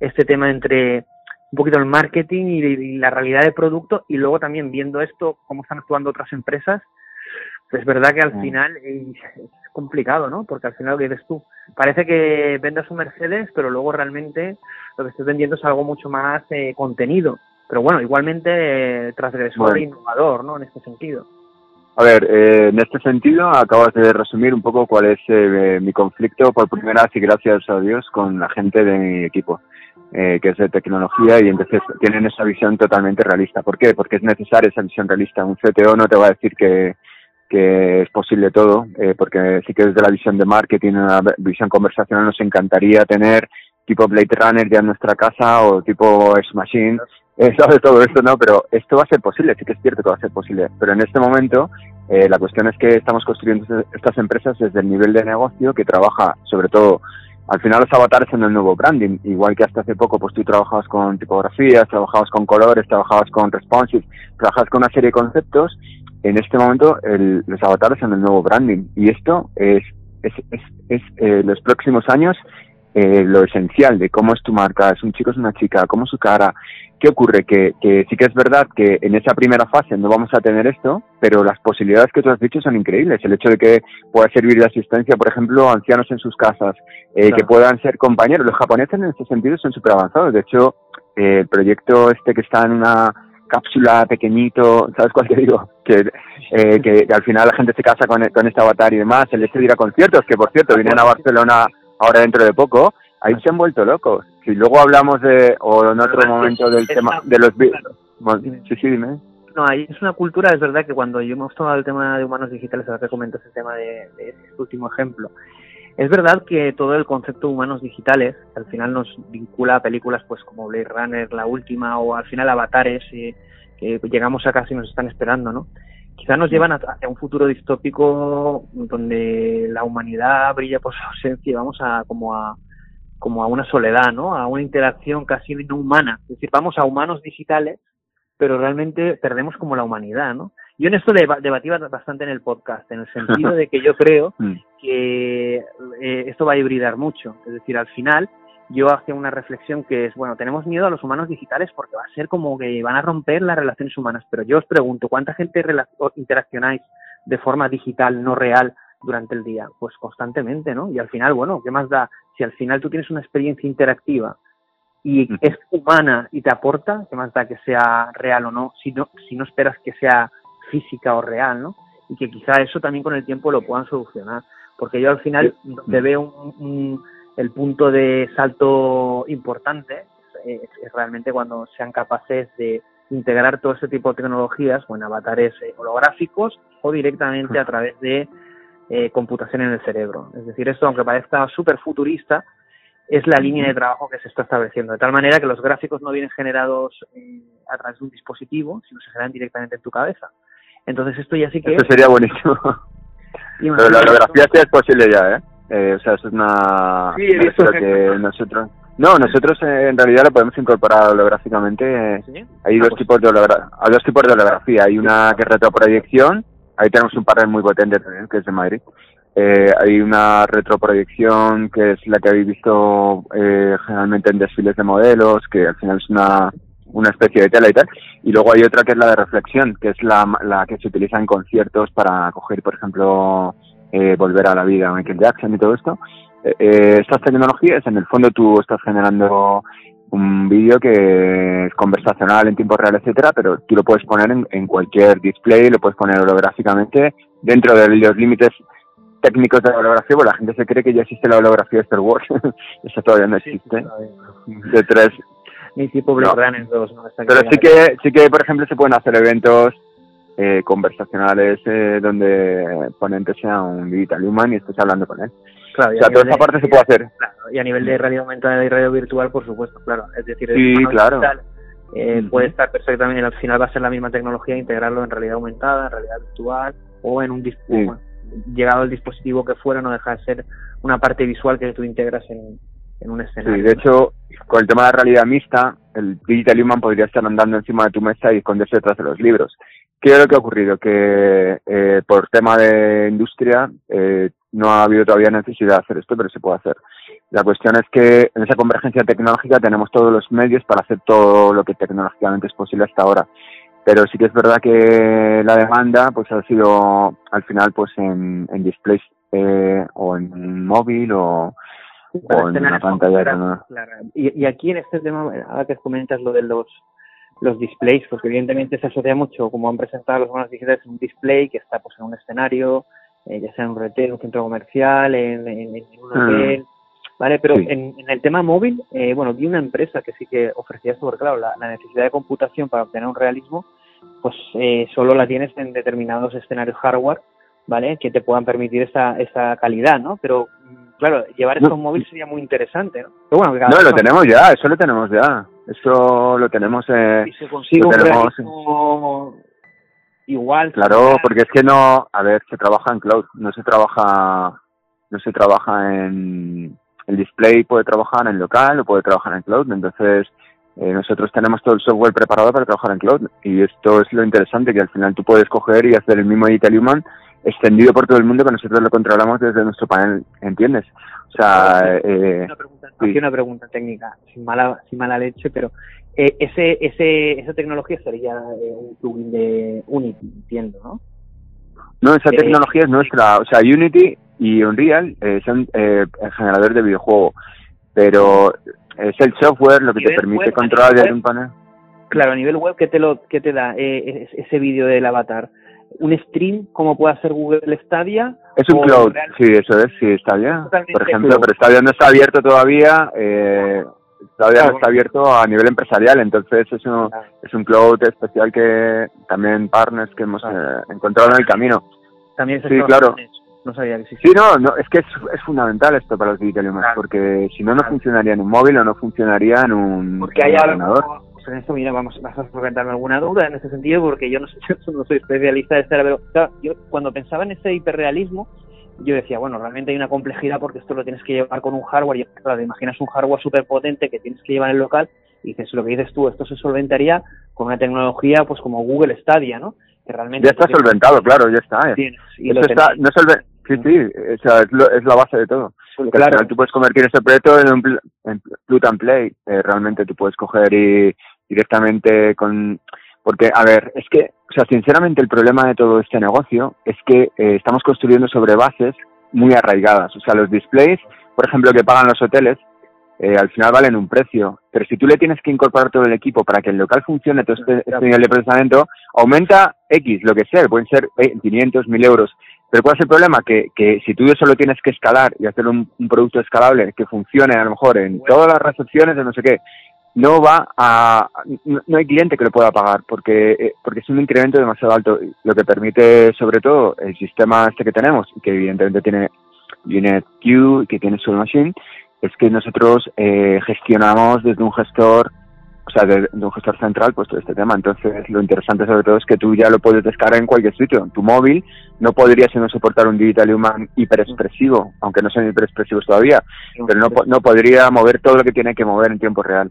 este tema entre un poquito el marketing y, la realidad del producto y luego también viendo esto, cómo están actuando otras empresas? Pues es verdad que al mm. final es complicado, ¿no? Porque al final lo que dices tú, parece que vendas un Mercedes, pero luego realmente lo que estás vendiendo es algo mucho más eh, contenido. Pero bueno, igualmente eh, transgresor e innovador, ¿no? En este sentido. A ver, eh, en este sentido acabas de resumir un poco cuál es eh, mi conflicto por primera vez y gracias a Dios con la gente de mi equipo, que es de tecnología y entonces tienen esa visión totalmente realista. ¿Por qué? Porque es necesaria esa visión realista. Un CTO no te va a decir que, que es posible todo, eh, porque sí que desde la visión de marketing, una visión conversacional nos encantaría tener tipo Blade Runner ya en nuestra casa o tipo X Machine, eh, todo esto, ¿no? Pero esto va a ser posible, sí que es cierto que va a ser posible, pero en este momento eh, la cuestión es que estamos construyendo estas empresas desde el nivel de negocio que trabaja sobre todo al final los avatares en el nuevo branding, igual que hasta hace poco pues tú trabajabas con tipografías, trabajabas con colores, trabajabas con responsive, trabajabas con una serie de conceptos en este momento el, los avatares son el nuevo branding y esto es, es, es, es eh, los próximos años eh, lo esencial de cómo es tu marca, es un chico, es una chica, cómo es su cara. ¿Qué ocurre? Que, que sí que es verdad que en esa primera fase no vamos a tener esto, pero las posibilidades que tú has dicho son increíbles. El hecho de que pueda servir de asistencia, por ejemplo, a ancianos en sus casas, eh, que puedan ser compañeros. Los japoneses en ese sentido son súper avanzados. De hecho, eh, el proyecto este que está en una cápsula pequeñito, ¿sabes cuál te digo? Que, eh, que, al final la gente se casa con, con este avatar y demás, el hecho de ir a conciertos, que por cierto vienen a Barcelona ahora dentro de poco, ahí se han vuelto locos. Si luego hablamos de, o en otro momento del tema de los... sí, sí, dime. No, ahí es una cultura, es verdad que cuando yo hemos tomado el tema de humanos digitales, ahora que comentas el tema de, de este último ejemplo, es verdad que todo el concepto de humanos digitales, al final nos vincula a películas pues como Blade Runner, la última, o al final avatares, eh, que llegamos a casi nos están esperando, ¿no? Quizás nos llevan hacia un futuro distópico donde la humanidad brilla por su ausencia y vamos a como a como a una soledad, ¿no? A una interacción casi no humana. Es decir, vamos a humanos digitales, pero realmente perdemos como la humanidad, ¿no? Yo en esto debatí bastante en el podcast, en el sentido de que yo creo mm. que eh, esto va a hibridar mucho. Es decir, al final yo hacía una reflexión que es, bueno, tenemos miedo a los humanos digitales porque va a ser como que van a romper las relaciones humanas, pero yo os pregunto, ¿cuánta gente interaccionáis de forma digital, no real, durante el día? Pues constantemente, ¿no? Y al final, bueno, ¿qué más da? Si al final tú tienes una experiencia interactiva y es humana y te aporta, ¿qué más da que sea real o no? Si no, si no esperas que sea física o real, ¿no? Y que quizá eso también con el tiempo lo puedan solucionar. Porque yo al final te veo un, el punto de salto importante es, realmente cuando sean capaces de integrar todo ese tipo de tecnologías o en avatares eh, holográficos o directamente a través de eh, computación en el cerebro. Es decir, esto, aunque parezca súper futurista, es la línea de trabajo que se está estableciendo. De tal manera que los gráficos no vienen generados eh, a través de un dispositivo, sino se generan directamente en tu cabeza. Entonces esto ya sí que... Esto sería buenísimo. Pero la holografía sí es posible ya, ¿eh? ¿eh? o sea, eso es una... Sí, he visto que nosotros... No, nosotros eh, en realidad lo podemos incorporar holográficamente. Hay dos tipos de dos tipos de holografía. Hay una que es retroproyección. Ahí tenemos un partner muy potente también, que es de Madrid. Eh, hay una retroproyección que es la que habéis visto eh, generalmente en desfiles de modelos, que al final es una, una especie de tela y tal. Y luego hay otra que es la de reflexión, que es la, la que se utiliza en conciertos para coger, por ejemplo, eh, volver a la vida Michael Jackson y todo esto. Eh, estas tecnologías, en el fondo tú estás generando un vídeo que es conversacional en tiempo real, etcétera, pero tú lo puedes poner en, en cualquier display, lo puedes poner holográficamente dentro de los límites técnicos de la holografía, pues la gente se cree que ya existe la holografía de Star Wars. Eso todavía no existe. de tres. Ni tipo Blade Runner 2, Pero sí que, sí que, por ejemplo, se pueden hacer eventos eh, conversacionales eh, donde ponente sea un digital human y estés hablando con él. Claro, o sea, toda esa parte se puede hacer. y a nivel de radio aumentada y radio virtual, por supuesto, claro. Es decir, sí, claro. eh, puede estar perfectamente, al final va a ser la misma tecnología, integrarlo en realidad aumentada, en realidad virtual o en un dispositivo llegado el dispositivo que fuera, no deja de ser una parte visual que tú integras en, un escenario. Sí, de hecho, con el tema de la realidad mixta, el Digital Human podría estar andando encima de tu mesa y esconderse detrás de los libros. ¿Qué es lo que ha ocurrido? Que eh, por tema de industria eh, no ha habido todavía necesidad de hacer esto, pero se puede hacer. La cuestión es que en esa convergencia tecnológica tenemos todos los medios para hacer todo lo que tecnológicamente es posible hasta ahora pero sí que es verdad que la demanda pues ha sido al final pues en, en displays eh, o en móvil o, en una pantalla y, y, aquí en este tema ahora que comentas lo de los los displays porque evidentemente se asocia mucho como han presentado los monos digitales un display que está pues en un escenario eh, ya sea en un retail un centro comercial en, en, un mm. hotel Vale, pero en, en, el tema móvil, eh, bueno, vi una empresa que sí que ofrecía esto, porque claro, la, necesidad de computación para obtener un realismo, pues eh, solo la tienes en determinados escenarios hardware, ¿vale? Que te puedan permitir esa, esa calidad, ¿no? Pero, claro, llevar esto a un móvil sería muy interesante, ¿no? Pero bueno, no, lo tenemos ya, eso lo tenemos ya. Eso lo tenemos... Eh, y se consigue un realismo igual. Claro, porque es que no, a ver, se trabaja en cloud, no se trabaja, no se trabaja en el display puede trabajar en local o puede trabajar en cloud, entonces eh, nosotros tenemos todo el software preparado para trabajar en cloud y esto es lo interesante que al final tú puedes coger y hacer el mismo Human extendido por todo el mundo que nosotros lo controlamos desde nuestro panel, ¿entiendes? O sea, eh, una pregunta, una pregunta técnica, sin mala, sin mala leche, pero eh, ese, ese, esa tecnología sería eh, un plugin de Unity, entiendo, ¿no? No, esa tecnología es nuestra, o sea, Unity y Unreal eh, son eh, generadores de videojuego, pero es el software lo que te permite controlar desde un panel. Claro, a nivel web, ¿qué te, lo, qué te da eh, ese vídeo del avatar? ¿Un stream como puede hacer Google Stadia? Es un cloud, sí, eso es, sí, Stadia. Por ejemplo, pero Stadia no está abierto todavía, eh, todavía no está abierto a nivel empresarial, entonces es un, es un cloud especial que también partners que hemos eh, encontrado en el camino. También sí, claro. No sabía que Sí, no, no es que es, es fundamental esto para los digital porque si no, no funcionaría en un móvil o no funcionaría en un porque hay ordenador. En esto, mira, vamos, vas a presentarme alguna duda en ese sentido, porque yo no, sé, no soy especialista de este, pero yo cuando pensaba en ese hiperrealismo, yo decía, bueno, realmente hay una complejidad porque esto lo tienes que llevar con un hardware, y claro, te imaginas un hardware súper potente que tienes que llevar en el local, y dices, lo que dices tú, esto se solventaría con una tecnología pues como Google Stadia, ¿no? Que realmente ya está solventado, claro, ya está. Eh. y está, no solve Sí, sí, o sea, es, la base de todo. claro. tú puedes convertir ese proyecto en un en plug and play. Eh, realmente tú puedes coger y directamente con... Porque, a ver, es que, o sea, sinceramente el problema de todo este negocio es que eh, estamos construyendo sobre bases muy arraigadas. O sea, los displays, por ejemplo, que pagan los hoteles, eh, al final valen un precio. Pero si tú le tienes que incorporar todo el equipo para que el local funcione, todo este, este nivel de procesamiento, aumenta X, lo que sea, pueden ser 500, 1000 euros. Pero ¿cuál es el problema? Que, que si tú solo tienes que escalar y hacer un, producto escalable que funcione a lo mejor en todas las recepciones de no sé qué, no va a no, hay cliente que lo pueda pagar porque eh, porque es un incremento demasiado alto lo que permite sobre todo el sistema este que tenemos que evidentemente tiene Unit Q y que tiene Soul Machine es que nosotros eh, gestionamos desde un gestor o sea, de, un gestor central, pues todo este tema. Entonces, lo interesante sobre todo es que tú ya lo puedes descargar en cualquier sitio. Tu móvil no podría sino soportar un Digital Human hiperexpresivo, aunque no sean hiperexpresivos todavía, pero no, no podría mover todo lo que tiene que mover en tiempo real.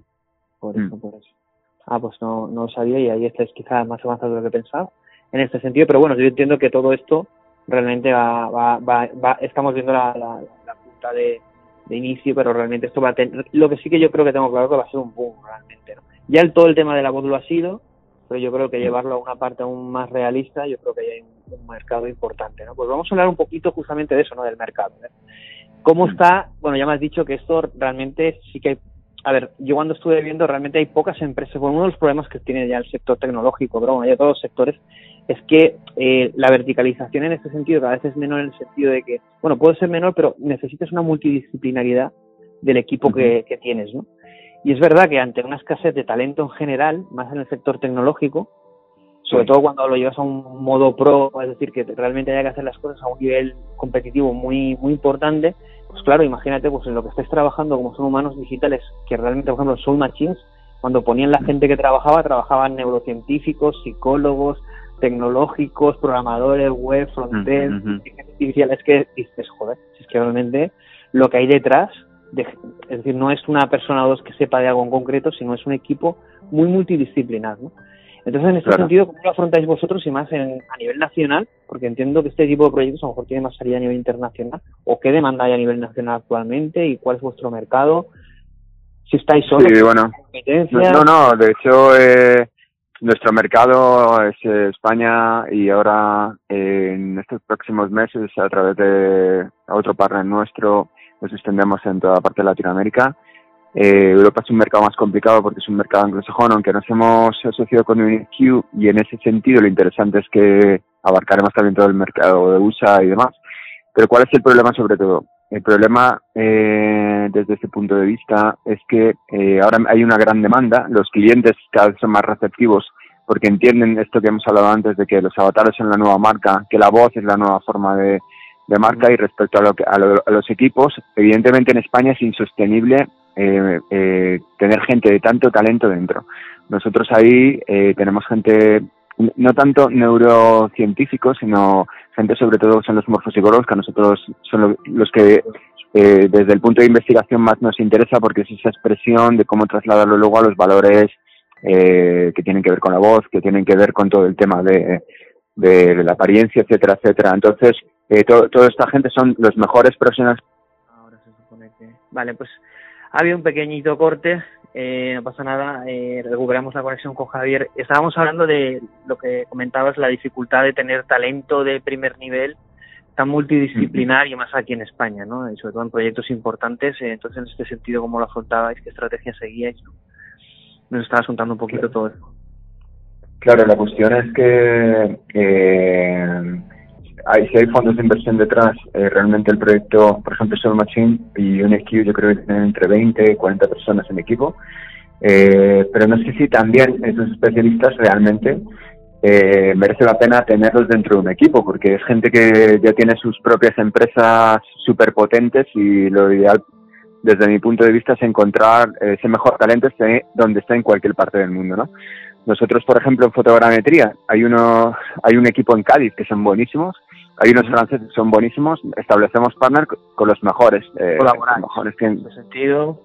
Por eso, mm. por eso. Ah, pues no, no lo sabía y ahí estáis quizás más avanzado de lo que pensaba en este sentido, pero bueno, yo entiendo que todo esto realmente va, va, va, estamos viendo la, la, la punta de, de inicio, pero realmente esto va a tener, lo que sí que yo creo que tengo claro que va a ser un boom realmente, ¿no? Ya el, todo el tema de la voz lo ha sido, pero yo creo que llevarlo a una parte aún más realista, yo creo que hay un, mercado importante, ¿no? Pues vamos a hablar un poquito justamente de eso, ¿no? Del mercado, ¿eh? ¿Cómo está? Bueno, ya me has dicho que esto realmente sí que hay a ver, yo cuando estuve viendo realmente hay pocas empresas, bueno, uno de los problemas que tiene ya el sector tecnológico, pero bueno, ya todos los sectores, es que eh, la verticalización en este sentido cada vez es menor en el sentido de que, bueno, puede ser menor, pero necesitas una multidisciplinaridad del equipo que, que tienes, ¿no? Y es verdad que ante una escasez de talento en general, más en el sector tecnológico, sobre todo cuando lo llevas a un modo pro, es decir, que realmente haya que hacer las cosas a un nivel competitivo muy, muy importante, pues claro, imagínate pues en lo que estáis trabajando como son humanos digitales, que realmente, por ejemplo, Soul Machines, cuando ponían la gente que trabajaba, trabajaban neurocientíficos, psicólogos, tecnológicos, programadores, web, frontend, artificial, es que dices, joder, es que realmente lo que hay detrás, es decir, no es una persona o dos que sepa de algo en concreto, sino es un equipo muy multidisciplinar, ¿no? Entonces, en este sentido, ¿cómo lo afrontáis vosotros y más en, a nivel nacional? Porque entiendo que este tipo de proyectos a lo mejor tiene más salida a nivel internacional. ¿O qué demanda hay a nivel nacional actualmente? ¿Y cuál es vuestro mercado? Si estáis solos, sí, bueno. No, no, de hecho, eh, nuestro mercado es eh, España y ahora eh, en estos próximos meses, a través de otro partner nuestro, nos extendemos en toda parte de Latinoamérica. Eh, Europa es un mercado más complicado porque es un mercado anglosajón, aunque nos hemos asociado con UNIQ y en ese sentido lo interesante es que abarcaremos también todo el mercado de USA y demás. Pero ¿cuál es el problema sobre todo? El problema eh, desde ese punto de vista es que eh, ahora hay una gran demanda, los clientes cada vez son más receptivos porque entienden esto que hemos hablado antes de que los avatares son la nueva marca, que la voz es la nueva forma de, de marca y respecto a, lo que, a, a los equipos, evidentemente en España es insostenible eh, eh, tener gente de tanto talento dentro. Nosotros ahí eh, tenemos gente, no tanto neurocientíficos, sino gente sobre todo son los morfopsicólogos, que a nosotros son los que eh, desde el punto de investigación más nos interesa porque es esa expresión de cómo trasladarlo luego a los valores eh, que tienen que ver con la voz, que tienen que ver con todo el tema de, de, la apariencia, etcétera, etcétera. Entonces, eh, toda esta gente son los mejores profesionales. Ahora se supone que... Vale, pues había un pequeñito corte, eh, no pasa nada, eh, recuperamos la conexión con Javier. Estábamos hablando de lo que comentabas, la dificultad de tener talento de primer nivel tan multidisciplinar y más aquí en España, ¿no? Y sobre todo en proyectos importantes. Eh, entonces, en este sentido, ¿cómo lo afrontabais? ¿Qué estrategia seguíais? Nos estabas contando un poquito todo eso. Claro, la cuestión es que eh, hay, si hay fondos de inversión detrás, eh, realmente el proyecto, por ejemplo, Soul Machine y UNIQ, yo creo que tienen entre 20 y 40 personas en equipo. Eh, pero no sé si también esos especialistas realmente eh, merece la pena tenerlos dentro de un equipo, porque es gente que ya tiene sus propias empresas súper potentes y lo ideal, desde mi punto de vista, es encontrar ese mejor talento donde está en cualquier parte del mundo, ¿no? Nosotros, por ejemplo, en fotogrametría, hay uno, hay un equipo en Cádiz que son buenísimos, hay unos franceses que son buenísimos, establecemos partner con los mejores. Eh, Colaborar. mejores que... ¿En sentido?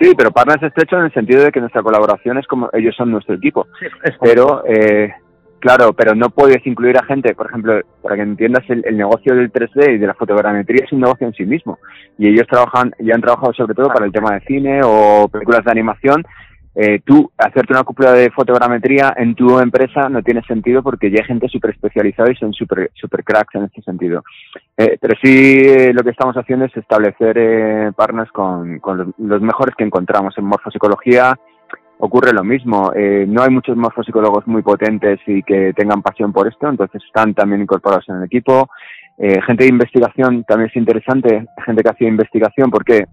Sí, pero partners estrecho en el sentido de que nuestra colaboración es como ellos son nuestro equipo. Sí, pero, eh, claro, pero no puedes incluir a gente, por ejemplo, para que entiendas, el, el, negocio del 3D y de la fotogrametría es un negocio en sí mismo. Y ellos trabajan, ya han trabajado sobre todo para el tema de cine o películas de animación eh, tú hacerte una cúpula de fotogrametría en tu empresa no tiene sentido porque ya hay gente súper especializada y son súper super cracks en este sentido. Eh, pero sí eh, lo que estamos haciendo es establecer eh, partners con, con los, mejores que encontramos. En morfopsicología ocurre lo mismo. No hay muchos morfopsicólogos muy potentes y que tengan pasión por esto, entonces están también incorporados en el equipo. Gente de investigación también es interesante, gente que hace investigación, ¿por qué?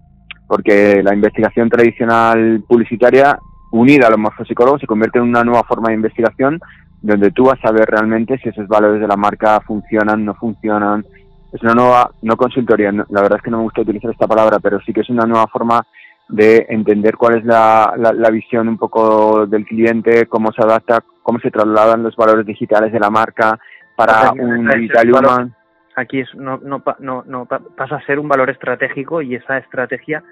Porque la investigación tradicional publicitaria unida a los morfopsicólogos se convierte en una nueva forma de investigación donde tú vas a ver realmente si esos valores de la marca funcionan, no funcionan. Es una nueva, no consultoría, la verdad es que no me gusta utilizar esta palabra, pero sí que es una nueva forma de entender cuál es la, la, visión un poco del cliente, cómo se adapta, cómo se trasladan los valores digitales de la marca para un digital human. Aquí es, no, no, no, no pasa a ser un valor estratégico y esa estrategia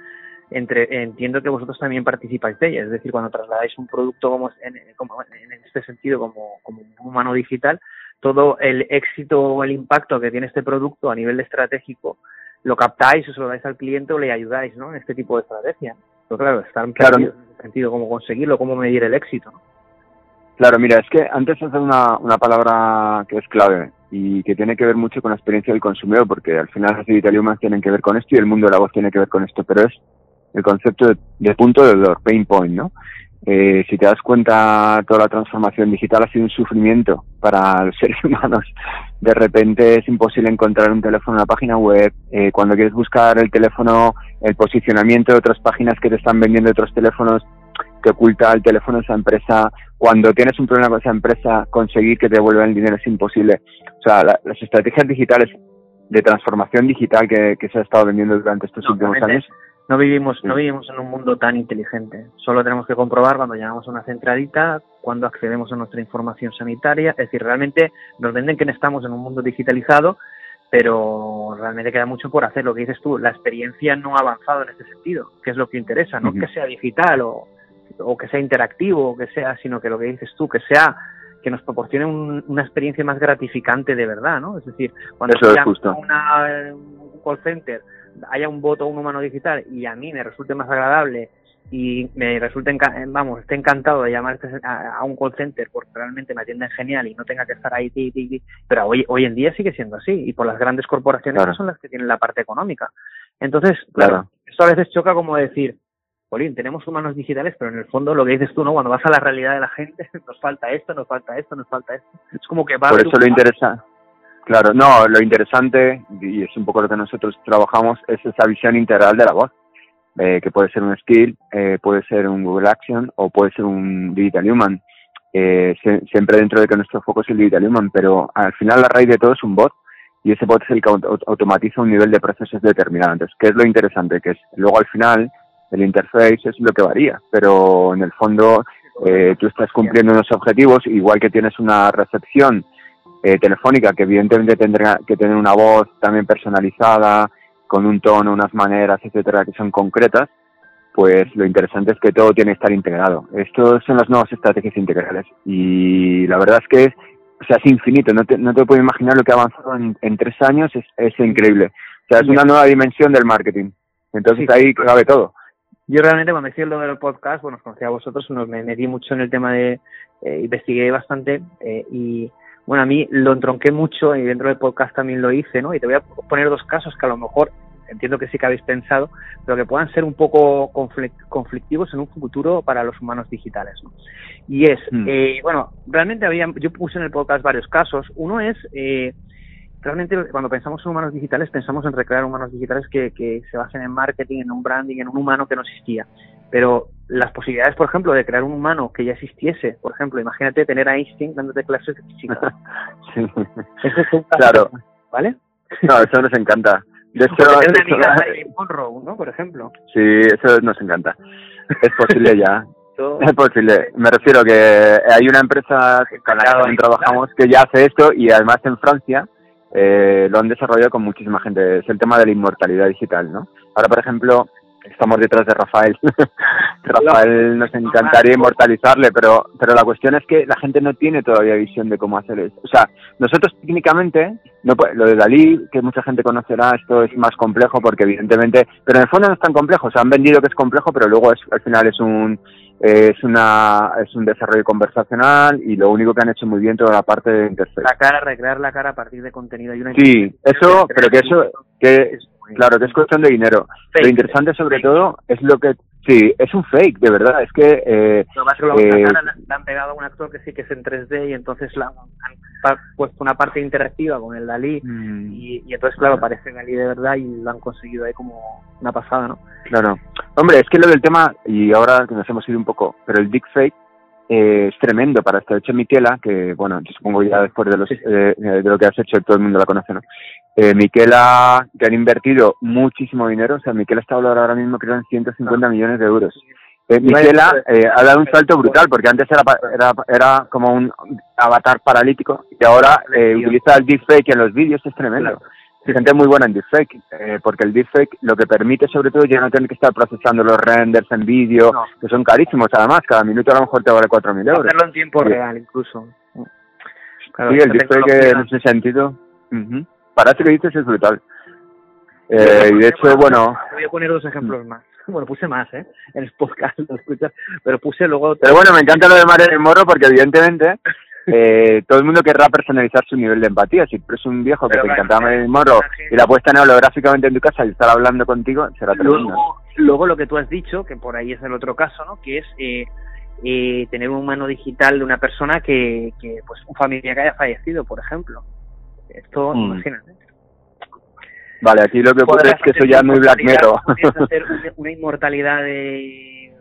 entre, entiendo que vosotros también participáis de ella, es decir, cuando trasladáis un producto como en, en este sentido como, como un humano digital, todo el éxito o el impacto que tiene este producto a nivel estratégico lo captáis o se lo dais al cliente o le ayudáis ¿no? en este tipo de estrategia. Pero claro, estar claro. en ese sentido, cómo conseguirlo, cómo medir el éxito. ¿no? Claro, mira, es que antes has dado una, una palabra que es clave y que tiene que ver mucho con la experiencia del consumidor, porque al final las digital humans tienen que ver con esto y el mundo de la voz tiene que ver con esto, pero es el concepto de, punto de dolor, pain point, ¿no? Eh, si te das cuenta, toda la transformación digital ha sido un sufrimiento para los seres humanos. De repente es imposible encontrar un teléfono en una página web. Eh, cuando quieres buscar el teléfono, el posicionamiento de otras páginas que te están vendiendo otros teléfonos, que oculta el teléfono de esa empresa. Cuando tienes un problema con esa empresa, conseguir que te devuelvan el dinero es imposible. O sea, las estrategias digitales de transformación digital que, se ha estado vendiendo durante estos últimos años no vivimos, no vivimos en un mundo tan inteligente. Solo tenemos que comprobar cuando llegamos a una centralita, cuando accedemos a nuestra información sanitaria. Es decir, realmente nos venden que estamos en un mundo digitalizado, pero realmente queda mucho por hacer. Lo que dices tú, la experiencia no ha avanzado en este sentido, que es lo que interesa, no que sea digital o, o que sea interactivo o que sea, sino que lo que dices tú, que sea que nos proporcione una experiencia más gratificante de verdad, ¿no? Es decir, cuando Eso es una, un call center haya un voto un humano digital y a mí me resulte más agradable y me resulte, vamos, esté encantado de llamar este a, un call center porque realmente me atienden genial y no tenga que estar ahí, pero hoy, hoy en día sigue siendo así y por las grandes corporaciones son las que tienen la parte económica. Entonces, claro, esto a veces choca como decir, Polín, tenemos humanos digitales, pero en el fondo lo que dices tú, ¿no? Cuando vas a la realidad de la gente, nos falta esto, nos falta esto, nos falta esto. Es como que va Por eso lo interesa, Claro, no, lo interesante, y es un poco lo que nosotros trabajamos, es esa visión integral de la voz, eh, que puede ser un skill, eh, puede ser un Google Action o puede ser un Digital Human, eh, siempre dentro de que nuestro foco es el Digital Human, pero al final la raíz de todo es un bot y ese bot es el que automatiza un nivel de procesos determinado. Entonces, ¿qué es lo interesante? Que es luego al final el interface es lo que varía, pero en el fondo eh, tú estás cumpliendo unos objetivos, igual que tienes una recepción eh, telefónica, que evidentemente tendrá que tener una voz también personalizada, con un tono, unas maneras, etcétera, que son concretas, pues lo interesante es que todo tiene que estar integrado. Estos son las nuevas estrategias integrales y la verdad es que es, o sea, es infinito, no te, no te puedo imaginar lo que ha avanzado en, tres años, es, es increíble. O sea, es una nueva dimensión del marketing. Entonces ahí cabe todo. Yo realmente cuando hice lo del podcast, bueno, os conocí a vosotros, me metí mucho en el tema de, eh, investigué bastante eh, y bueno, a mí lo entronqué mucho y dentro del podcast también lo hice, ¿no? Y te voy a poner dos casos que a lo mejor entiendo que sí que habéis pensado, pero que puedan ser un poco conflictivos en un futuro para los humanos digitales. ¿no? Y es, hmm. eh, bueno, realmente había, yo puse en el podcast varios casos. Uno es, eh, realmente cuando pensamos en humanos digitales, pensamos en recrear humanos digitales que, que se basen en marketing, en un branding, en un humano que no existía. Pero las posibilidades, por ejemplo, de crear un humano que ya existiese, por ejemplo, imagínate tener a Einstein dándote clases de física. sí. Eso es un claro. ¿vale? No, eso nos encanta. De hecho, de Monroe, ¿no? Por ejemplo. Sí, eso nos encanta. Es posible ya. Es posible. Me refiero que hay una empresa con la que trabajamos que ya hace esto y además en Francia eh, lo han desarrollado con muchísima gente. Es el tema de la inmortalidad digital, ¿no? Ahora, por ejemplo, estamos detrás de Rafael. Rafael nos encantaría inmortalizarle, pero pero la cuestión es que la gente no tiene todavía visión de cómo hacer eso. O sea, nosotros técnicamente, no lo de Dalí, que mucha gente conocerá, esto es más complejo porque evidentemente, pero en el fondo no es tan complejo. O sea, han vendido que es complejo, pero luego es, al final es un es una es un desarrollo conversacional y lo único que han hecho muy bien toda la parte de interfaz. La cara, recrear la cara a partir de contenido. Hay una sí, eso, pero que eso que Claro, que es cuestión de dinero. Lo interesante sobre todo es lo que... Sí, es un fake, de verdad. Es que... Eh, lo más que lo eh, le han pegado a un actor que sí que es en 3D y entonces la, han puesto una parte interactiva con el Dalí mm. y, y, entonces, claro, parece Dalí de verdad y lo han conseguido ahí como una pasada, ¿no? Claro. Hombre, es que lo del tema, y ahora que nos hemos ido un poco, pero el deepfake eh, es tremendo para esto. De hecho, Miquela, que bueno, yo supongo ya después de, los, eh, de lo que has hecho, todo el mundo la conoce, ¿no? eh, Miquela, que han invertido muchísimo dinero, o sea, Miquela está valorado ahora mismo creo en 150 millones de euros. Eh, Miquela eh, ha dado un salto brutal porque antes era, era, era como un avatar paralítico y ahora eh, utiliza el deepfake en los vídeos, es tremendo. Hay gente muy buena en deepfake, eh, porque el deepfake lo que permite sobre todo ya no tener que estar procesando los renders en vídeo, que son carísimos además, cada minuto a lo mejor te vale 4.000 euros. Hacerlo en tiempo real incluso. sí, el deepfake en ese sentido, para eso que dices es brutal. Eh, y de hecho, bueno... Voy a poner dos ejemplos más. Bueno, puse más, ¿eh? En el podcast, lo escuchas, pero puse luego... Pero bueno, me encanta lo de Mario Morro porque evidentemente eh, todo el mundo querrá personalizar su nivel de empatía. Si tú eres un viejo que te encantaba Marilyn Morro y la puedes tener holográficamente en tu casa y estar hablando contigo, será luego, luego lo que tú has dicho, que por ahí es el otro caso, ¿no? Que es eh, eh, tener un humano digital de una persona que, que, pues, un familiar que haya fallecido, por ejemplo. Esto, mm. imagínate. Vale, aquí lo que ocurre es que eso ya es muy Black Mirror. hacer una inmortalidad de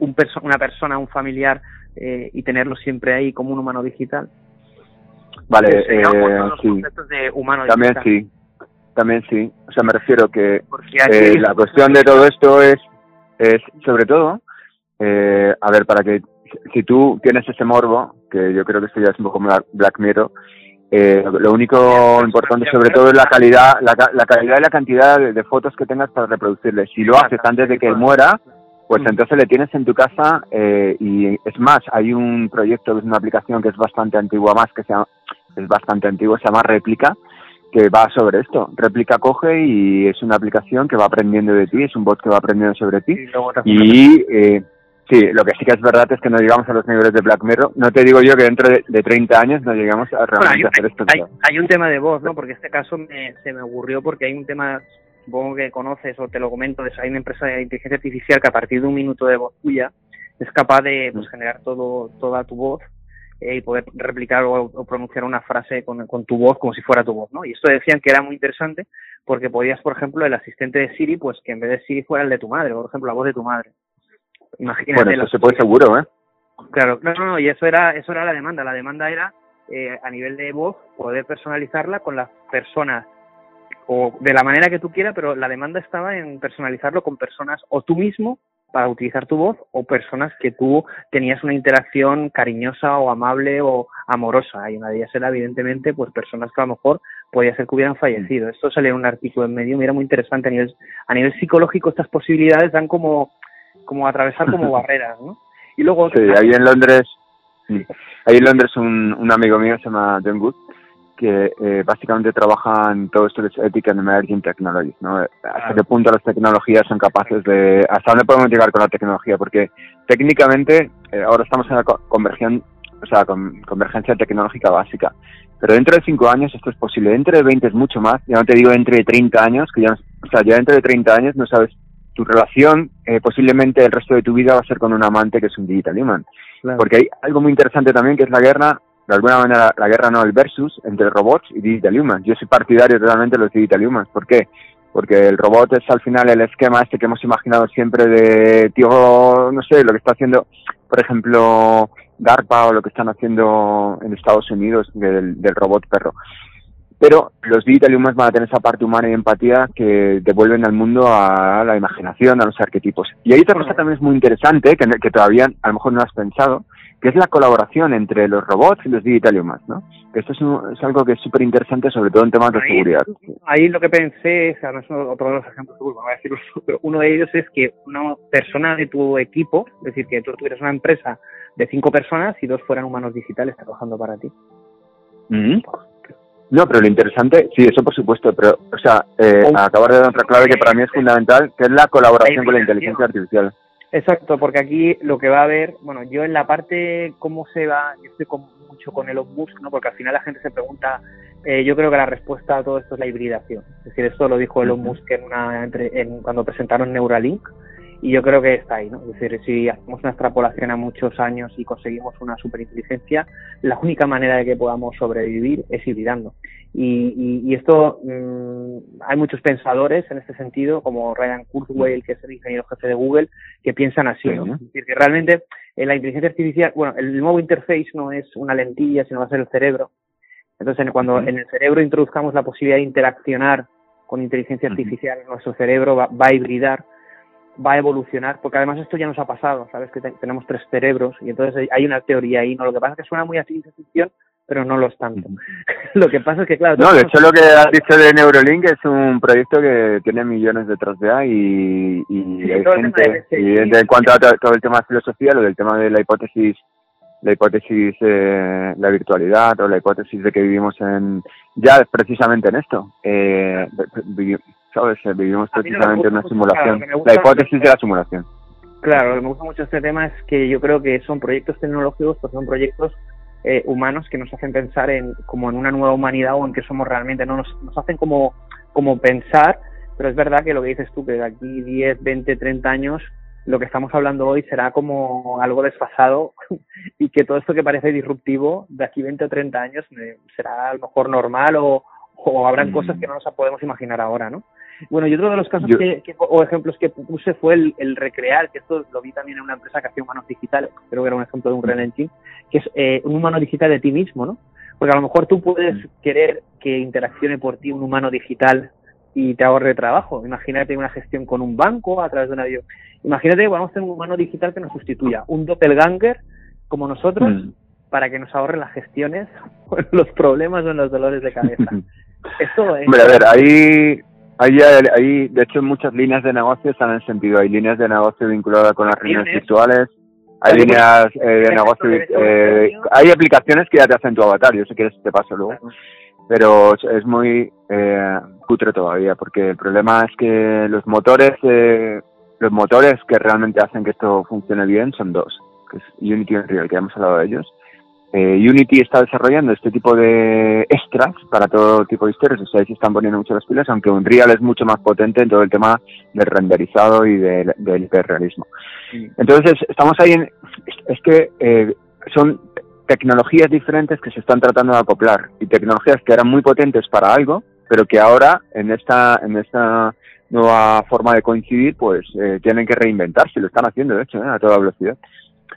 un perso una persona, un familiar, eh, y tenerlo siempre ahí como un humano digital. Vale, eh, sí. También sí, también sí. O sea, me refiero que eh, la cuestión de todo esto es, es sobre todo, eh, a ver, para que si tú tienes ese morbo, que yo creo que esto ya es un poco Black Mirror, eh, lo único importante sobre todo es la calidad, la, la calidad y la cantidad de, fotos que tengas para reproducirle. Si lo haces antes de que él muera, pues entonces le tienes en tu casa eh, y es más, hay un proyecto, es una aplicación que es bastante antigua más, que se llama, es bastante antigua, se llama Réplica, que va sobre esto. Réplica coge y es una aplicación que va aprendiendo de ti, es un bot que va aprendiendo sobre ti. Y, eh, sí, lo que sí que es verdad es que no llegamos a los niveles de Black Mirror. No te digo yo que dentro de, de 30 años no llegamos a realmente hacer esto. Hay, hay, un tema de voz, ¿no? Porque este caso me, se me ocurrió porque hay un tema supongo que conoces o te lo comento, hay una empresa de inteligencia artificial que a partir de un minuto de voz tuya es capaz de pues, mm. generar todo toda tu voz eh, y poder replicar o, pronunciar una frase con, con, tu voz como si fuera tu voz, ¿no? Y esto decían que era muy interesante porque podías, por ejemplo, el asistente de Siri, pues que en vez de Siri fuera el de tu madre, por ejemplo, la voz de tu madre. Imagínate. Bueno, eso se puede seguro, ¿eh? Claro, no, no, no, y eso era, eso era la demanda. La demanda era, eh, a nivel de voz, poder personalizarla con las personas o de la manera que tú quieras, pero la demanda estaba en personalizarlo con personas o tú mismo para utilizar tu voz o personas que tú tenías una interacción cariñosa o amable o amorosa. Y una de ellas era evidentemente pues personas que a lo mejor podía ser que hubieran fallecido. Esto salió en un artículo en medio, mira muy interesante a nivel a nivel psicológico estas posibilidades dan como como atravesar como barreras, ¿no? Y luego sí, ahí en Londres ahí en Londres un, un amigo mío se llama John Good que eh, básicamente trabajan todo esto de ética en emerging technologies, ¿no? Hasta qué punto las tecnologías son capaces de... Hasta dónde podemos llegar con la tecnología, porque técnicamente eh, ahora estamos en la conversión, o sea, con, convergencia tecnológica básica, pero dentro de cinco años esto es posible, dentro de 20 es mucho más, ya no te digo entre 30 años, que ya, o sea, ya dentro de 30 años no sabes tu relación, eh, posiblemente el resto de tu vida va a ser con un amante que es un digital human. Porque hay algo muy interesante también que es la guerra de alguna manera la guerra no el versus entre robots y digital humans. Yo soy partidario totalmente de los digital humans. ¿Por qué? Porque el robot es al final el esquema este que hemos imaginado siempre de, tío, no sé, lo que está haciendo, por ejemplo, DARPA o lo que están haciendo en Estados Unidos del, del robot perro. Pero los digital humans van a tener esa parte humana y empatía que devuelven al mundo a la imaginación, a los arquetipos. Y hay otra cosa también es muy interesante, que, que todavía a lo mejor no has pensado, que es la colaboración entre los robots y los digital humans, ¿no? Esto es, es algo que es súper interesante, sobre todo en temas de seguridad. Ahí lo que pensé, o sea, no es otro de los ejemplos, voy a decir, uno de ellos es que una persona de tu equipo, es decir, que tú tuvieras una empresa de cinco personas y dos fueran humanos digitales trabajando para ti. Mm-hmm. No, pero lo interesante, sí, eso por supuesto, pero, o sea, eh, acabar de dar otra clave que para mí es fundamental, que es la colaboración con la inteligencia artificial. Exacto, porque aquí lo que va a haber, bueno, yo en la parte cómo se va, yo estoy con, mucho con Elon Musk, ¿no? Porque al final la gente se pregunta, eh, yo creo que la respuesta a todo esto es la hibridación. Es decir, esto lo dijo Elon Musk en una, entre, en, cuando presentaron Neuralink, y yo creo que está ahí, ¿no? Es decir, si hacemos una extrapolación a muchos años y conseguimos una superinteligencia, la única manera de que podamos sobrevivir es hibridando. Y, y, esto, mm, hay muchos pensadores en este sentido, como Ryan Kurzweil, que es el ingeniero jefe de Google, que piensan así, ¿no? Es decir, que realmente en la inteligencia artificial, bueno, el nuevo interface no es una lentilla, sino va a ser el cerebro, Entonces, cuando en el cerebro introduzcamos la posibilidad de interaccionar con inteligencia artificial, nuestro cerebro va, a hibridar, va a evolucionar, porque además esto ya nos ha pasado, ¿sabes? Que tenemos tres cerebros y entonces hay una teoría ahí, ¿no? Lo que pasa es que suena muy a ciencia ficción, pero no lo es tanto. lo que pasa es que, claro... No, de hecho lo que has dicho de Neurolink es un proyecto que tiene millones detrás de ahí y, hay gente... Y en cuanto a todo el tema de filosofía, lo del tema de la hipótesis la hipótesis, eh, la virtualidad o la hipótesis de que vivimos en, ya precisamente en esto, eh, ¿sabes? Vivimos precisamente en una simulación, la hipótesis de la simulación. Claro, lo que me gusta mucho este tema es que yo creo que son proyectos tecnológicos, pues son proyectos eh, humanos que nos hacen pensar en como en una nueva humanidad o en que somos realmente, no nos, nos hacen como, como pensar, pero es verdad que lo que dices tú, que de aquí 10, 20, 30 años lo que estamos hablando hoy será como algo desfasado y que todo esto que parece disruptivo de aquí 20 o 30 años eh, será a lo mejor normal o, o habrán mm. cosas que no nos podemos imaginar ahora, ¿no? Bueno, y otro de los casos que, o ejemplos que puse fue el, recrear, que esto lo vi también en una empresa que hacía humanos digitales, creo que era un ejemplo de un Real que es eh, un humano digital de ti mismo, ¿no? Porque a lo mejor tú puedes querer que interaccione por ti un humano digital y te ahorre trabajo. Imagínate una gestión con un banco a través de un avión. Imagínate que vamos a tener un humano digital que nos sustituya, un doppelganger como nosotros, mm. para que nos ahorre las gestiones, los problemas o los dolores de cabeza. Esto es... Hombre, a ver, ahí Ahí, ahí, de hecho, muchas líneas de negocio están en el sentido. Hay líneas de negocio vinculadas con las reuniones virtuales, hay líneas eh, de negocio, eh, hay aplicaciones que ya te hacen tu avatar. Yo sé que te paso luego, pero es muy eh, cutre todavía, porque el problema es que los motores, eh, los motores que realmente hacen que esto funcione bien son dos, que es Unity y Unreal, que ya hemos hablado de ellos eh, Unity está desarrollando este tipo de extras para todo tipo de historias, o sea, se están poniendo mucho las pilas, aunque Unreal es mucho más potente en todo el tema del renderizado y del, hiperrealismo. Entonces, estamos ahí en... Es que eh, son tecnologías diferentes que se están tratando de acoplar y tecnologías que eran muy potentes para algo, pero que ahora en esta en esta nueva forma de coincidir, pues eh, tienen que reinventarse, lo están haciendo de hecho a toda velocidad.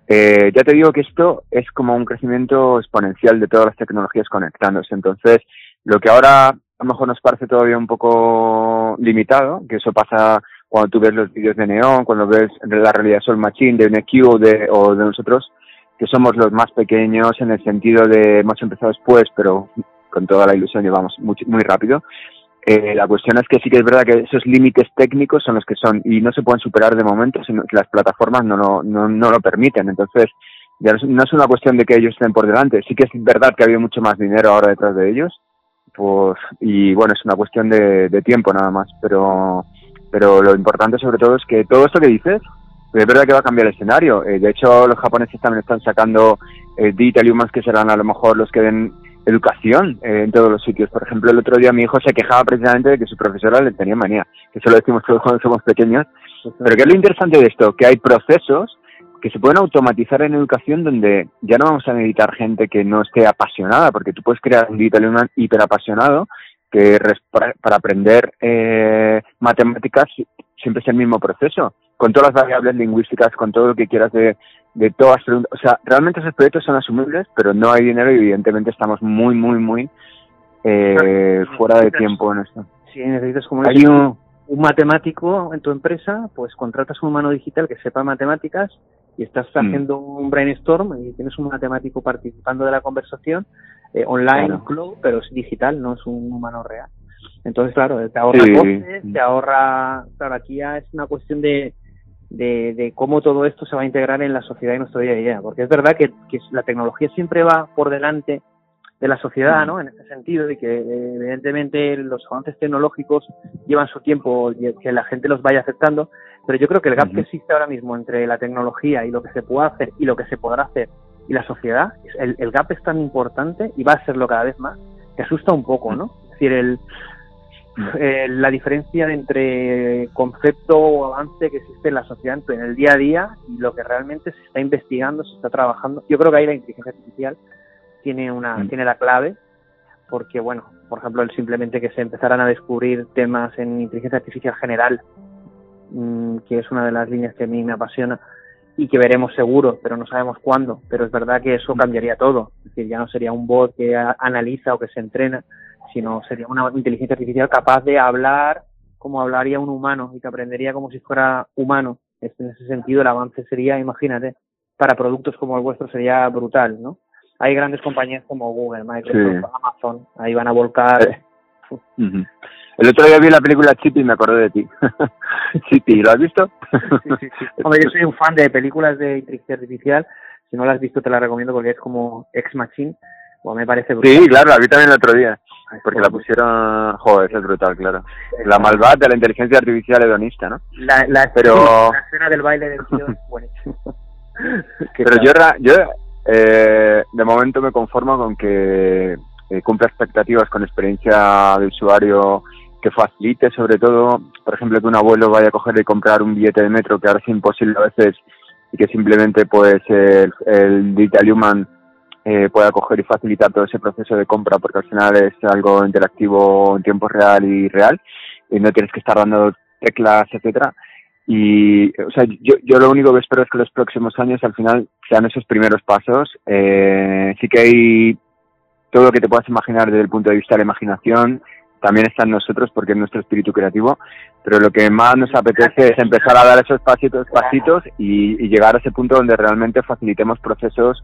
Eh, ya te digo que esto es como un crecimiento exponencial de todas las tecnologías conectándose. Entonces, lo que ahora a lo mejor nos parece todavía un poco limitado, que eso pasa cuando tú ves los vídeos de Neon, cuando ves la realidad Sol Machine de NQ o de, o de nosotros, que somos los más pequeños en el sentido de hemos empezado después, pero con toda la ilusión llevamos muy, muy rápido. Eh, la cuestión es que sí que es verdad que esos límites técnicos son los que son y no se pueden superar de momento, sino que las plataformas no, no, no, no lo permiten. Entonces, ya no es una cuestión de que ellos estén por delante. Sí que es verdad que ha habido mucho más dinero ahora detrás de ellos. Pues, y bueno, es una cuestión de, tiempo nada más. Pero, pero lo importante sobre todo es que todo esto que dices, es verdad que va a cambiar el escenario. Eh, de hecho, los japoneses también están sacando eh, digital humans que serán a lo mejor los que den educación eh, en todos los sitios. Por ejemplo, el otro día mi hijo se quejaba precisamente de que su profesora le tenía manía, que eso lo decimos todos cuando somos pequeños. Pero ¿qué es lo interesante de esto? Que hay procesos que se pueden automatizar en educación donde ya no vamos a necesitar gente que no esté apasionada, porque tú puedes crear un digital human hiperapasionado que para, para aprender eh, matemáticas siempre es el mismo proceso, con todas las variables lingüísticas, con todo lo que quieras de, de todas O sea, realmente esos proyectos son asumibles, pero no hay dinero y evidentemente estamos muy, muy, muy eh, fuera de tiempo en esto. Si necesitas como hay un, un matemático en tu empresa, pues contratas un humano digital que sepa matemáticas y estás mm. haciendo un brainstorm y tienes un matemático participando de la conversación eh, online, cloud, pero es digital, no es un humano real. Entonces, claro, te ahorra costes, te ahorra... Claro, aquí ya es una cuestión de de, de, cómo todo esto se va a integrar en la sociedad y nuestro día a día. Porque es verdad que, que la tecnología siempre va por delante de la sociedad, ¿no? En ese sentido, de que evidentemente los avances tecnológicos llevan su tiempo y que la gente los vaya aceptando, pero yo creo que el gap que existe ahora mismo entre la tecnología y lo que se puede hacer y lo que se podrá hacer y la sociedad, el, el gap es tan importante y va a serlo cada vez más, que asusta un poco, ¿no? Es decir, el, eh, la diferencia entre concepto o avance que existe en la sociedad en el día a día y lo que realmente se está investigando, se está trabajando. Yo creo que ahí la inteligencia artificial tiene una mm. tiene la clave porque bueno, por ejemplo, el simplemente que se empezaran a descubrir temas en inteligencia artificial general, mm, que es una de las líneas que a mí me apasiona, y que veremos seguro, pero no sabemos cuándo. Pero es verdad que eso cambiaría todo. Es decir, ya no sería un bot que analiza o que se entrena, sino sería una inteligencia artificial capaz de hablar como hablaría un humano y que aprendería como si fuera humano. En ese sentido, el avance sería, imagínate, para productos como el vuestro sería brutal, ¿no? Hay grandes compañías como Google, Microsoft, Amazon, ahí van a volcar. Eh. El otro día vi la película Chippy y me acordé de ti. Chippy, ¿lo has visto? sí, sí, sí. Hombre, yo soy un fan de películas de inteligencia artificial. Si no la has visto, te la recomiendo porque es como Ex Machine. O me parece brutal. Sí, claro, la vi también el otro día. Porque la pusieron. Joder, es brutal, claro. La malvada de la inteligencia artificial hedonista, ¿no? La, la, Pero... la escena del baile del tío es buenísima. Pero yo, yo eh, de momento me conformo con que eh, cumpla expectativas con experiencia de usuario que facilite sobre todo, por ejemplo, que un abuelo vaya a coger y comprar un billete de metro que ahora es imposible a veces y que simplemente pues el, el Digital Human eh, pueda coger y facilitar todo ese proceso de compra porque al final es algo interactivo en tiempo real y real y no tienes que estar dando teclas, etcétera. Y, o sea, yo, yo lo único que espero es que los próximos años al final sean esos primeros pasos. Eh, sí que hay todo lo que te puedas imaginar desde el punto de vista de la imaginación, también está en nosotros porque es nuestro espíritu creativo, pero lo que más nos apetece es empezar a dar esos pasitos, pasitos y, llegar a ese punto donde realmente facilitemos procesos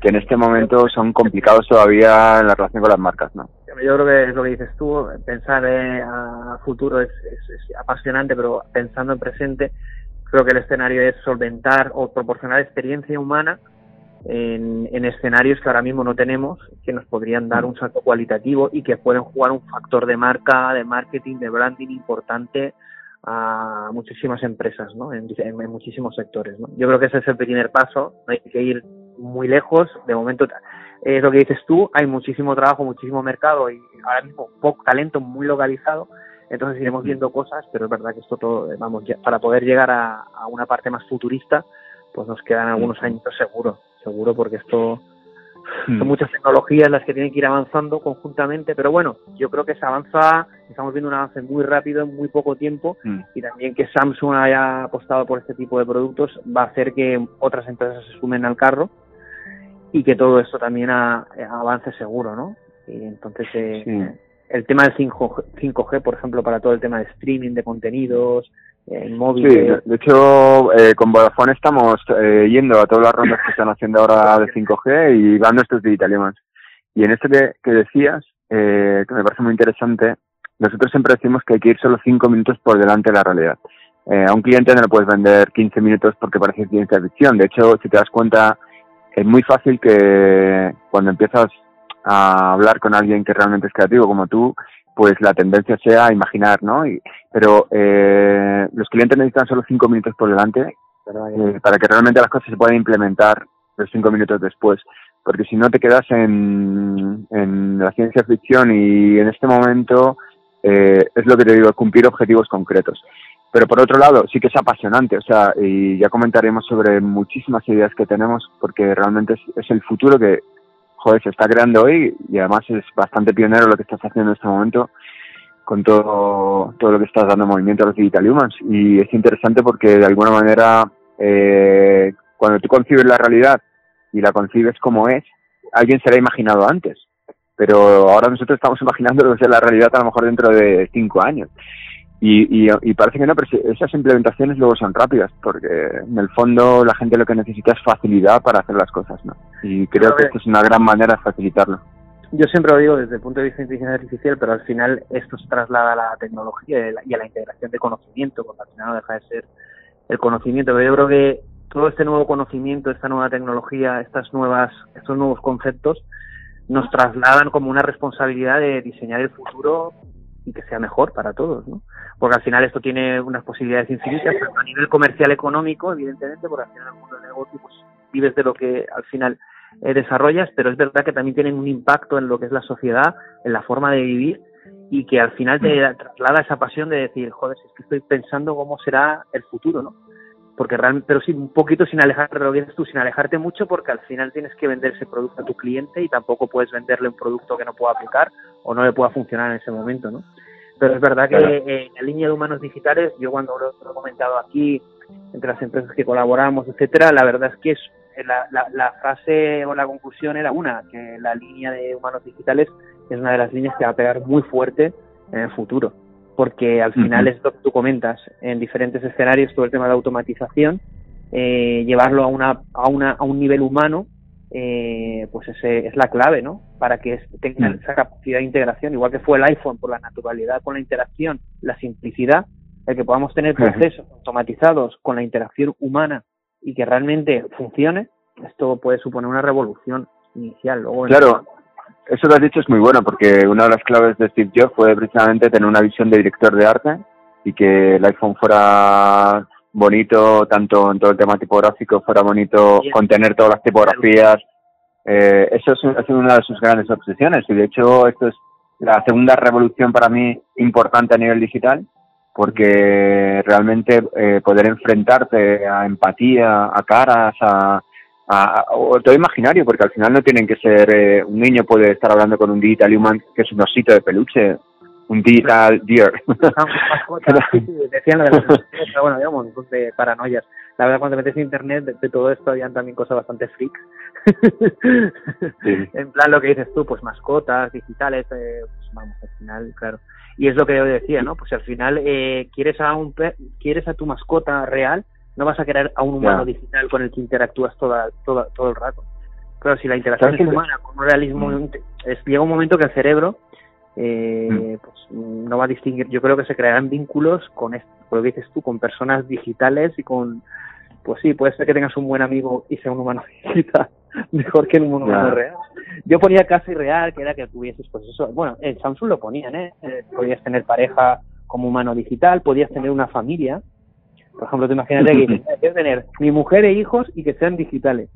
que en este momento son complicados todavía en la relación con las marcas, ¿no? Yo creo que es lo que dices tú, pensar eh, a futuro es, apasionante, pero pensando en presente, creo que el escenario es solventar o proporcionar experiencia humana en, escenarios que ahora mismo no tenemos, que nos podrían dar un salto cualitativo y que pueden jugar un factor de marca, de marketing, de branding importante a muchísimas empresas, ¿no? En, muchísimos sectores, ¿no? Yo creo que ese es el primer paso, no hay que ir muy lejos, de momento es lo que dices tú, hay muchísimo trabajo, muchísimo mercado y ahora mismo poco talento muy localizado, entonces iremos viendo cosas, pero es verdad que esto todo, vamos, para poder llegar a, a una parte más futurista, pues nos quedan algunos años seguro seguro, porque esto son muchas tecnologías las que tienen que ir avanzando conjuntamente, pero bueno, yo creo que se avanza, estamos viendo un avance muy rápido en muy poco tiempo y también que Samsung haya apostado por este tipo de productos va a hacer que otras empresas se sumen al carro y que todo esto también avance seguro, ¿no? Y entonces eh, el tema del 5G, 5G, por ejemplo, para todo el tema de streaming de contenidos, móvil. Sí, de hecho, eh, con Vodafone estamos eh, yendo a todas las rondas que están haciendo ahora de 5G y van nuestros digitales. Y en esto que, que decías, eh, que me parece muy interesante, nosotros siempre decimos que hay que ir solo 5 minutos por delante de la realidad. a un cliente no le puedes vender 15 minutos porque parece ciencia ficción. De hecho, si te das cuenta, es muy fácil que cuando empiezas a hablar con alguien que realmente es creativo como tú, pues la tendencia sea imaginar, ¿no? Y, pero eh, los clientes necesitan solo cinco minutos por delante eh, para que realmente las cosas se puedan implementar los cinco minutos después. Porque si no te quedas en, en la ciencia ficción y en este momento eh, es lo que te digo, cumplir objetivos concretos. Pero por otro lado, sí que es apasionante, o sea, y ya comentaremos sobre muchísimas ideas que tenemos, porque realmente es, es el futuro que joder, se está creando hoy y además es bastante pionero lo que estás haciendo en este momento con todo, todo lo que estás dando movimiento a los Digital Humans. Y es interesante porque de alguna manera, eh, cuando tú concibes la realidad y la concibes como es, alguien se la ha imaginado antes. Pero ahora nosotros estamos imaginando la realidad a lo mejor dentro de cinco años. Y, y, parece que no, pero esas implementaciones luego son rápidas, porque en el fondo la gente lo que necesita es facilidad para hacer las cosas, ¿no? Y creo que esto es una gran manera de facilitarlo. Yo siempre lo digo desde el punto de vista de inteligencia artificial, pero al final esto se traslada a la tecnología y a la integración de conocimiento, porque al final no deja de ser el conocimiento. Pero yo creo que todo este nuevo conocimiento, esta nueva tecnología, estas nuevas, estos nuevos conceptos, nos trasladan como una responsabilidad de diseñar el futuro y que sea mejor para todos, ¿no? Porque al final esto tiene unas posibilidades infinitas, a nivel comercial económico, evidentemente, porque al final el mundo del negocio pues, vives de lo que al final eh, desarrollas, pero es verdad que también tienen un impacto en lo que es la sociedad, en la forma de vivir y que al final te mm. traslada esa pasión de decir, joder, si es que estoy pensando cómo será el futuro, ¿no? Porque realmente, pero sí, un poquito sin alejarte, lo que dices tú, sin alejarte mucho, porque al final tienes que vender ese producto a tu cliente y tampoco puedes venderle un producto que no pueda aplicar o no le pueda funcionar en ese momento, ¿no? Pero es verdad que en la línea de humanos digitales, yo cuando lo he comentado aquí, entre las empresas que colaboramos, etcétera, la verdad es que es la, la, la, frase o la conclusión era una, que la línea de humanos digitales es una de las líneas que va a pegar muy fuerte en el futuro, porque al final es lo que tú comentas, en diferentes escenarios todo el tema de automatización, eh, llevarlo a, una, a, una, a un nivel humano, eh, pues ese es la clave, ¿no? Para que tenga esa capacidad de integración, igual que fue el iPhone por la naturalidad con la interacción, la simplicidad, el que podamos tener procesos automatizados con la interacción humana y que realmente funcione, esto puede suponer una revolución inicial. Luego claro, eso lo has dicho es muy bueno porque una de las claves de Steve Jobs fue precisamente tener una visión de director de arte y que el iPhone fuera bonito, tanto en todo el tema tipográfico, fuera bonito contener todas las tipografías. Eh, eso es, una de sus grandes obsesiones y de hecho esto es la segunda revolución para mí importante a nivel digital porque realmente eh, poder enfrentarte a empatía, a caras, a, a, todo imaginario, porque al final no tienen que ser, eh, un niño puede estar hablando con un digital human que es un osito de peluche, un digital deer. Decían la verdad, bueno, digamos, de paranoias. La verdad, cuando te metes en internet, de, todo esto habían también cosas bastante freaks. En plan, lo que dices tú, pues mascotas digitales, eh, pues vamos, al final, claro. Y es lo que yo decía, ¿no? Pues al final eh, quieres a un quieres a tu mascota real, no vas a querer a un humano digital con el que interactúas toda, toda, todo el rato. Claro, si la interacción es humana con un realismo, mm. es, llega un momento que el cerebro eh, mm. pues, no va a distinguir. Yo creo que se crearán vínculos con, esto, lo que dices tú, con personas digitales y con, pues sí, puede ser que tengas un buen amigo y sea un humano digital mejor que un humano real. Yo ponía casi real, que era que tuvieses, pues eso, bueno, en Samsung lo ponían, ¿eh? ¿eh? Podías tener pareja como humano digital, podías tener una familia. Por ejemplo, te imaginas que quiero tener mi mujer e hijos y que sean digitales.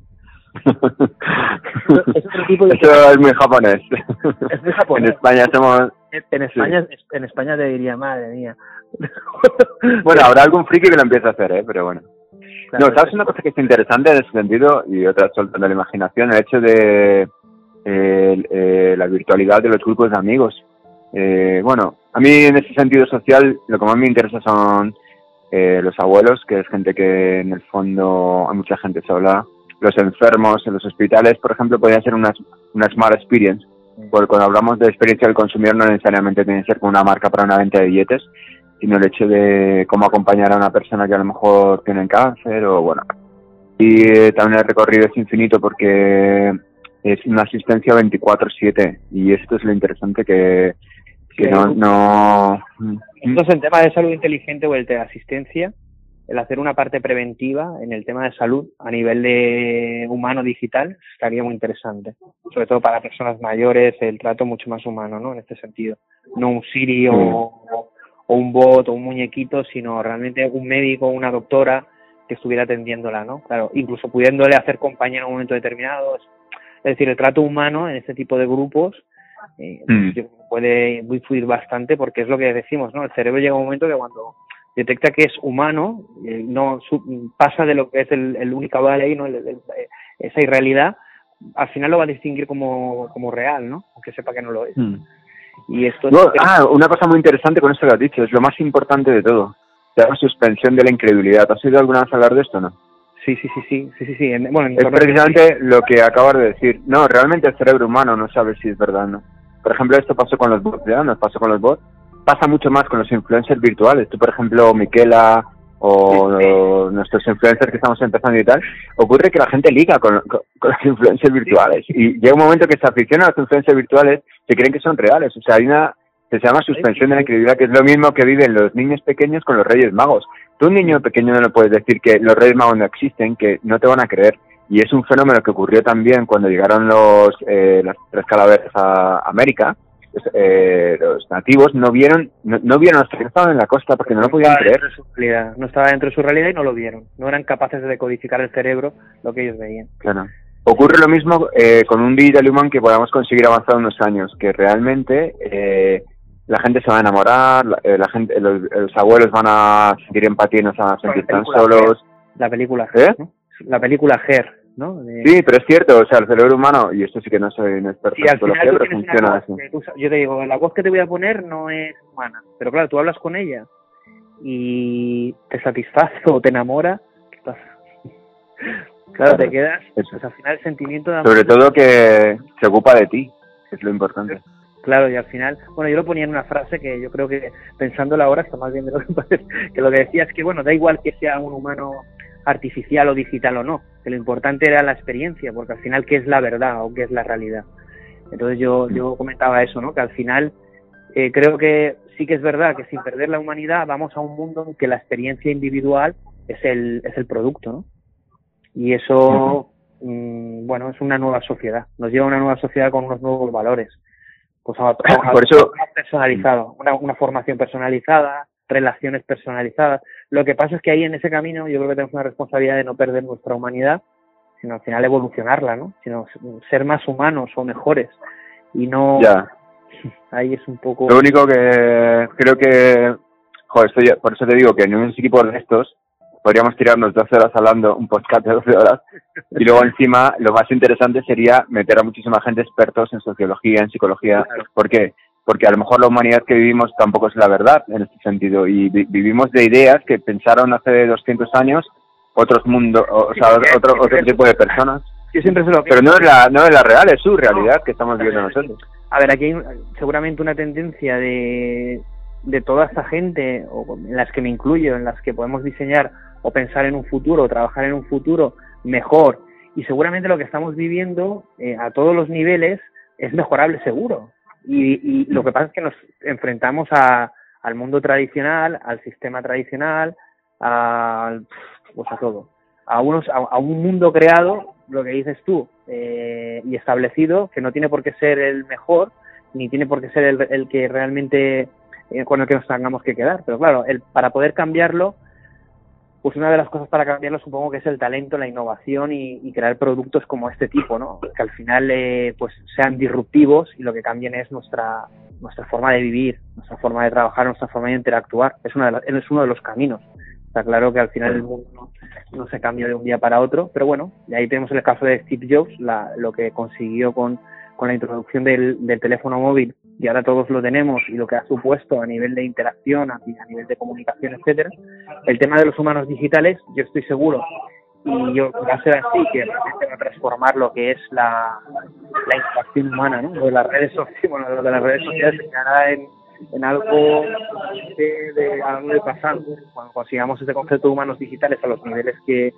es otro tipo de Eso es muy japonés. Es muy japonés. En España somos... En España, en España te diría, madre mía. bueno, habrá algún friki que lo empiece a hacer, ¿eh? Pero bueno no, ¿sabes una cosa que es interesante en ese sentido? Y otra soltando la imaginación, el hecho de eh, la virtualidad de los grupos de amigos. Eh, bueno, a mí en ese sentido social lo que más me interesa son eh, los abuelos, que es gente que en el fondo hay mucha gente sola. Los enfermos en los hospitales, por ejemplo, podría ser una, una smart experience. Porque cuando hablamos de experiencia del consumidor no necesariamente tiene que ser con una marca para una venta de billetes, sino el hecho de cómo acompañar a una persona que a lo mejor tiene cáncer o bueno. Y eh, también el recorrido es infinito porque es una asistencia 24/7 y esto es lo interesante que, que no, no... Entonces, en tema de salud inteligente o el de asistencia, el hacer una parte preventiva en el tema de salud a nivel de humano digital estaría muy interesante. Sobre todo para personas mayores, el trato mucho más humano, ¿no? En este sentido. No un Siri o, o un bot o un muñequito, sino realmente un médico o una doctora que estuviera atendiéndola, ¿no? Claro, incluso pudiéndole hacer compañía en un momento determinado. Es decir, el trato humano en este tipo de grupos eh, mm. Puede influir bastante porque es lo que decimos, ¿no? El cerebro llega un momento que cuando detecta que es humano, eh, no pasa de lo que es el, el única vale ¿no? esa irrealidad, al final lo va a distinguir como, como real, ¿no? Aunque sepa que no lo es. Mm. Y esto ah, una cosa muy interesante con esto que has dicho, es lo más importante de todo. La suspensión de la incredulidad. ¿Has oído alguna vez hablar de esto no? Sí, sí, sí, sí, sí, sí, sí. Bueno, es precisamente lo que acabas de decir. No, realmente el cerebro humano no sabe si es verdad o no. Por ejemplo, esto pasó con los bots, ¿ya? Nos pasó con los bots. Pasa mucho más con los influencers virtuales. Tú, por ejemplo, Miquela, o, nuestros influencers que estamos empezando y tal, ocurre que la gente liga con, los influencers virtuales y llega un momento que se aficionan a los influencers virtuales se creen que son reales. O sea, hay una se llama suspensión de la incredulidad, que es lo mismo que viven los niños pequeños con los reyes magos. Tú, un niño pequeño, no le puedes decir que los reyes magos no existen, que no te van a creer. Y es un fenómeno que ocurrió también cuando llegaron los eh, las tres calaveras a América, eh, los nativos no vieron no, vieron los que estaban en la costa porque no, lo podían creer. no estaba dentro de su realidad y no lo vieron. No eran capaces de decodificar el cerebro lo que ellos veían. Claro. Ocurre lo mismo eh, con un digital human que podamos conseguir avanzar unos años, que realmente eh, la gente se va a enamorar, la, eh, gente, los, abuelos van a sentir empatía y no se van a sentir tan solos. La película Her, La película Her, Sí, pero es cierto, o sea, el cerebro humano, y esto sí que no soy un experto en psicología, pero funciona así. yo te digo, la voz que te voy a poner no es humana, pero claro, tú hablas con ella y te satisface o te enamora, ¿qué pasa? claro, te quedas, pues al final el sentimiento de Sobre todo que se ocupa de ti, es lo importante. Claro, y al final, bueno, yo lo ponía en una frase que yo creo que pensándola ahora está más bien de lo que parece, que lo que decía es que, bueno, da igual que sea un humano artificial o digital o no, que lo importante era la experiencia, porque al final, ¿qué es la verdad o qué es la realidad? Entonces yo, yo comentaba eso, ¿no? Que al final eh, creo que sí que es verdad que sin perder la humanidad vamos a un mundo en que la experiencia individual es el, es el producto, ¿no? Y eso, mm, bueno, es una nueva sociedad, nos lleva a una nueva sociedad con unos nuevos valores. Pues a, Por eso, personalizado, una, una formación personalizada, relaciones personalizadas. Lo que pasa es que ahí en ese camino yo creo que tenemos una responsabilidad de no perder nuestra humanidad, sino al final evolucionarla, ¿no? Sino ser más humanos o mejores y no ya. ahí es un poco lo único que creo que joder estoy, por eso te digo que en un equipo de estos podríamos tirarnos 12 horas hablando un podcast de 12 horas y luego encima lo más interesante sería meter a muchísima gente expertos en sociología en psicología ¿por qué? Porque a lo mejor la humanidad que vivimos tampoco es la verdad en este sentido y vivimos de ideas que pensaron hace 200 años otros mundos, o, sea, otro, otro tipo de personas. siempre Pero no es, la, no es la real, es su realidad que estamos viviendo nosotros. A ver, aquí hay seguramente una tendencia de, de toda esta gente, o en las que me incluyo, en las que podemos diseñar o pensar en un futuro, o trabajar en un futuro mejor. Y seguramente lo que estamos viviendo eh, a todos los niveles es mejorable seguro. Y, y lo que pasa es que nos enfrentamos a, al mundo tradicional, al sistema tradicional, al pues a todo. A, unos, a, un mundo creado, lo que dices tú, eh, y establecido, que no tiene por qué ser el mejor, ni tiene por qué ser el, el que realmente eh, con el que nos tengamos que quedar. Pero claro, el, para poder cambiarlo, pues una de las cosas para cambiarlo supongo que es el talento, la innovación y, crear productos como este tipo, ¿no? Que al final eh, pues sean disruptivos y lo que cambien es nuestra nuestra forma de vivir, nuestra forma de trabajar, nuestra forma de interactuar. Es, uno de los caminos. Está claro que al final el mundo no, se cambia de un día para otro, pero bueno, y ahí tenemos el caso de Steve Jobs, lo que consiguió con, con la introducción del, del, teléfono móvil, y ahora todos lo tenemos, y lo que ha supuesto a nivel de interacción, a, nivel de comunicación, etcétera. El tema de los humanos digitales, yo estoy seguro, y yo va a ser así, que va a transformar lo que es la, la interacción humana, ¿no? de las redes sociales, de las redes sociales se en algo de, de algo de pasado. Cuando consigamos este concepto de humanos digitales a los niveles que,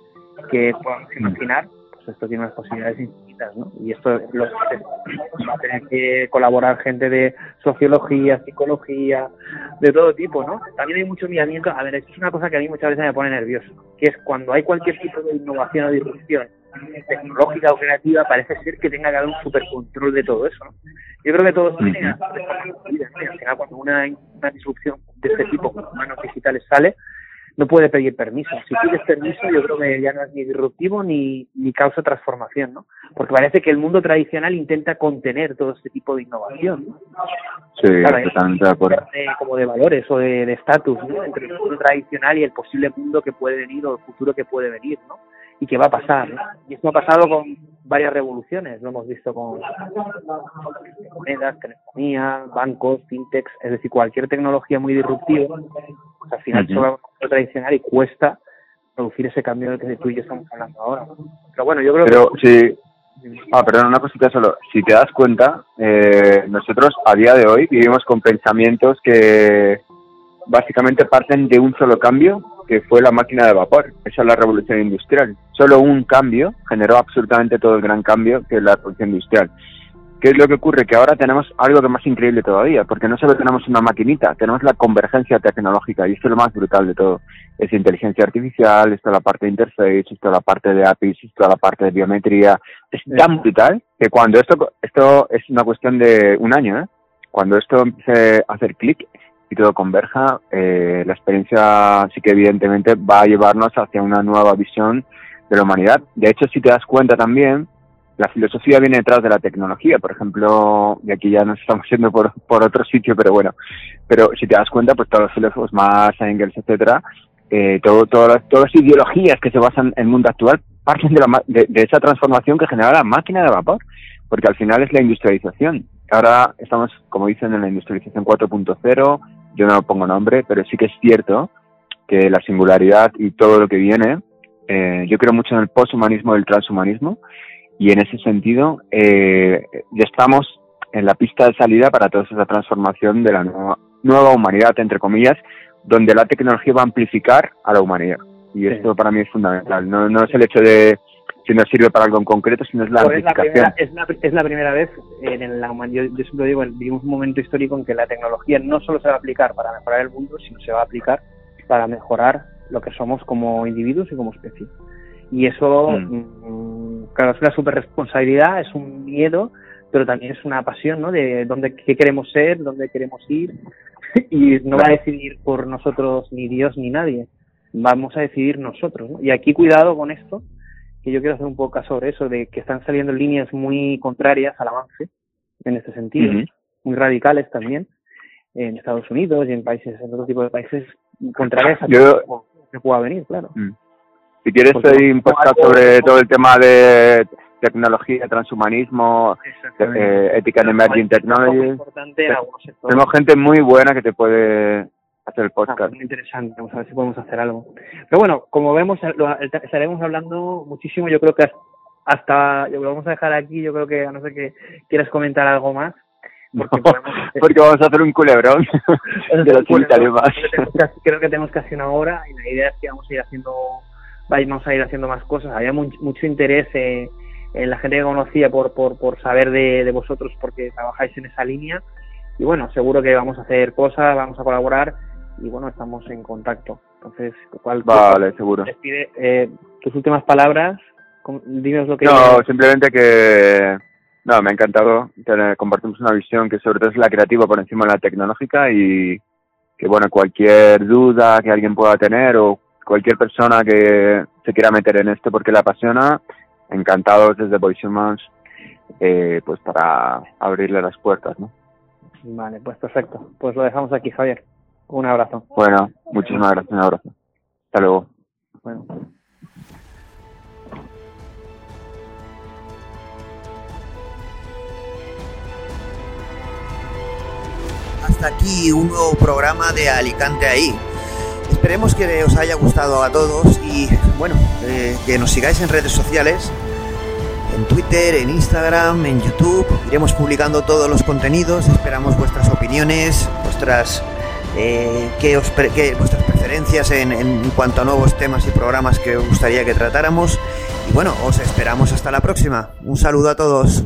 que podamos imaginar, esto tiene unas posibilidades infinitas, ¿no? Y esto lo, va a tener que colaborar gente de sociología, psicología, de todo tipo, ¿no? También hay mucho miramiento. A ver, esto es una cosa que a mí muchas veces me pone nervioso, que es cuando hay cualquier tipo de innovación o disrupción tecnológica o creativa, parece ser que tenga que haber un supercontrol de todo eso. ¿no? Yo creo que todo esto al final cuando una, una disrupción de este tipo con manos digitales sale, no puede pedir permiso. Si pides permiso, yo creo que ya no es ni disruptivo ni, ni causa transformación, ¿no? Porque parece que el mundo tradicional intenta contener todo este tipo de innovación. ¿no? Sí, totalmente de acuerdo. como de valores o de estatus, ¿no? Entre el mundo tradicional y el posible mundo que puede venir o el futuro que puede venir, ¿no? y que va a pasar. Y esto ha pasado con varias revoluciones, lo hemos visto con monedas, telefonía, bancos, fintechs, es decir, cualquier tecnología muy disruptiva, pues al final -huh. es tradicional y cuesta producir ese cambio del que tú y yo estamos hablando ahora. Pero bueno, yo creo Pero, que... Ah, perdón, una cosita solo. Si te das cuenta, eh, nosotros a día de hoy vivimos con pensamientos que básicamente parten de un solo cambio que fue la máquina de vapor. Esa es la revolución industrial. Solo un cambio generó absolutamente todo el gran cambio que es la revolución industrial. ¿Qué es lo que ocurre? Que ahora tenemos algo que más increíble todavía, porque no solo tenemos una maquinita, tenemos la convergencia tecnológica y esto es lo más brutal de todo. Es inteligencia artificial, esto es la parte de interface, esto es la parte de APIs, esto es la parte de biometría. Es tan brutal que cuando esto, esto es una cuestión de un año, ¿eh? cuando esto empiece a hacer clic, y todo converja, eh, la experiencia sí que evidentemente va a llevarnos hacia una nueva visión de la humanidad. De hecho, si te das cuenta también, la filosofía viene detrás de la tecnología. Por ejemplo, y aquí ya nos estamos yendo por, por otro sitio, pero bueno, pero si te das cuenta, pues todos los filósofos, más Engels, etcétera, eh, todo, todas, todas las ideologías que se basan en el mundo actual parten de, la, de, de esa transformación que genera la máquina de vapor, porque al final es la industrialización. Ahora estamos, como dicen, en la industrialización 4.0, yo no pongo nombre, pero sí que es cierto que la singularidad y todo lo que viene, eh, yo creo mucho en el posthumanismo y el transhumanismo y en ese sentido eh, ya estamos en la pista de salida para toda esa transformación de la nueva, nueva humanidad, entre comillas, donde la tecnología va a amplificar a la humanidad. Y esto para mí es fundamental. No, no es el hecho de si no sirve para algo en concreto, sino es la amplificación. Es la, primera, es, la, primera vez en la humanidad, yo, siempre digo, vivimos un momento histórico en que la tecnología no solo se va a aplicar para mejorar el mundo, sino se va a aplicar para mejorar lo que somos como individuos y como especie. Y eso, mm. Mm, claro, es una super responsabilidad, es un miedo, pero también es una pasión, ¿no? De dónde, qué queremos ser, dónde queremos ir. y no va a decidir por nosotros ni Dios ni nadie. Vamos a decidir nosotros, ¿no? Y aquí cuidado con esto, que yo quiero hacer un poco sobre eso, de que están saliendo líneas muy contrarias al avance, en este sentido, muy radicales también, en Estados Unidos y en países, en otro tipo de países contrarias a lo que pueda venir, claro. Mm. Si quieres, estoy un sobre todo el tema de tecnología, transhumanismo, eh, ética en emerging technology. Tenemos gente muy buena que te puede hacer el podcast. muy interesante, vamos a ver si podemos hacer algo. Pero bueno, como vemos, estaremos hablando muchísimo, yo creo que hasta, lo vamos a dejar aquí, yo creo que a no ser que quieras comentar algo más. Porque, porque vamos a hacer un culebrón Creo que tenemos casi una hora y la idea es que vamos a ir haciendo vamos a ir haciendo más cosas. Había mucho interés en, la gente que conocía por, por, por saber de, de vosotros porque trabajáis en esa línea. Y bueno, seguro que vamos a hacer cosas, vamos a colaborar y bueno, estamos en contacto. Entonces, ¿cuál, vale, seguro. Despide, eh, tus últimas palabras, dinos lo que... No, simplemente que... No, me ha encantado. Tener, compartimos una visión que sobre todo es la creativa por encima de la tecnológica y que bueno, cualquier duda que alguien pueda tener o cualquier persona que se quiera meter en esto porque le apasiona, encantados desde Voice Humans, eh, pues para abrirle las puertas, ¿no? Vale, pues perfecto. Pues lo dejamos aquí, Javier. Un abrazo. Bueno, muchísimas gracias, un abrazo. Hasta luego. Bueno. Hasta aquí un nuevo programa de Alicante ahí. Esperemos que os haya gustado a todos y bueno, eh, que nos sigáis en redes sociales, en Twitter, en Instagram, en YouTube. Iremos publicando todos los contenidos, esperamos vuestras opiniones, vuestras eh, qué, os vuestras preferencias en, en cuanto a nuevos temas y programas que os gustaría que tratáramos. Y bueno, os esperamos hasta la próxima. Un saludo a todos.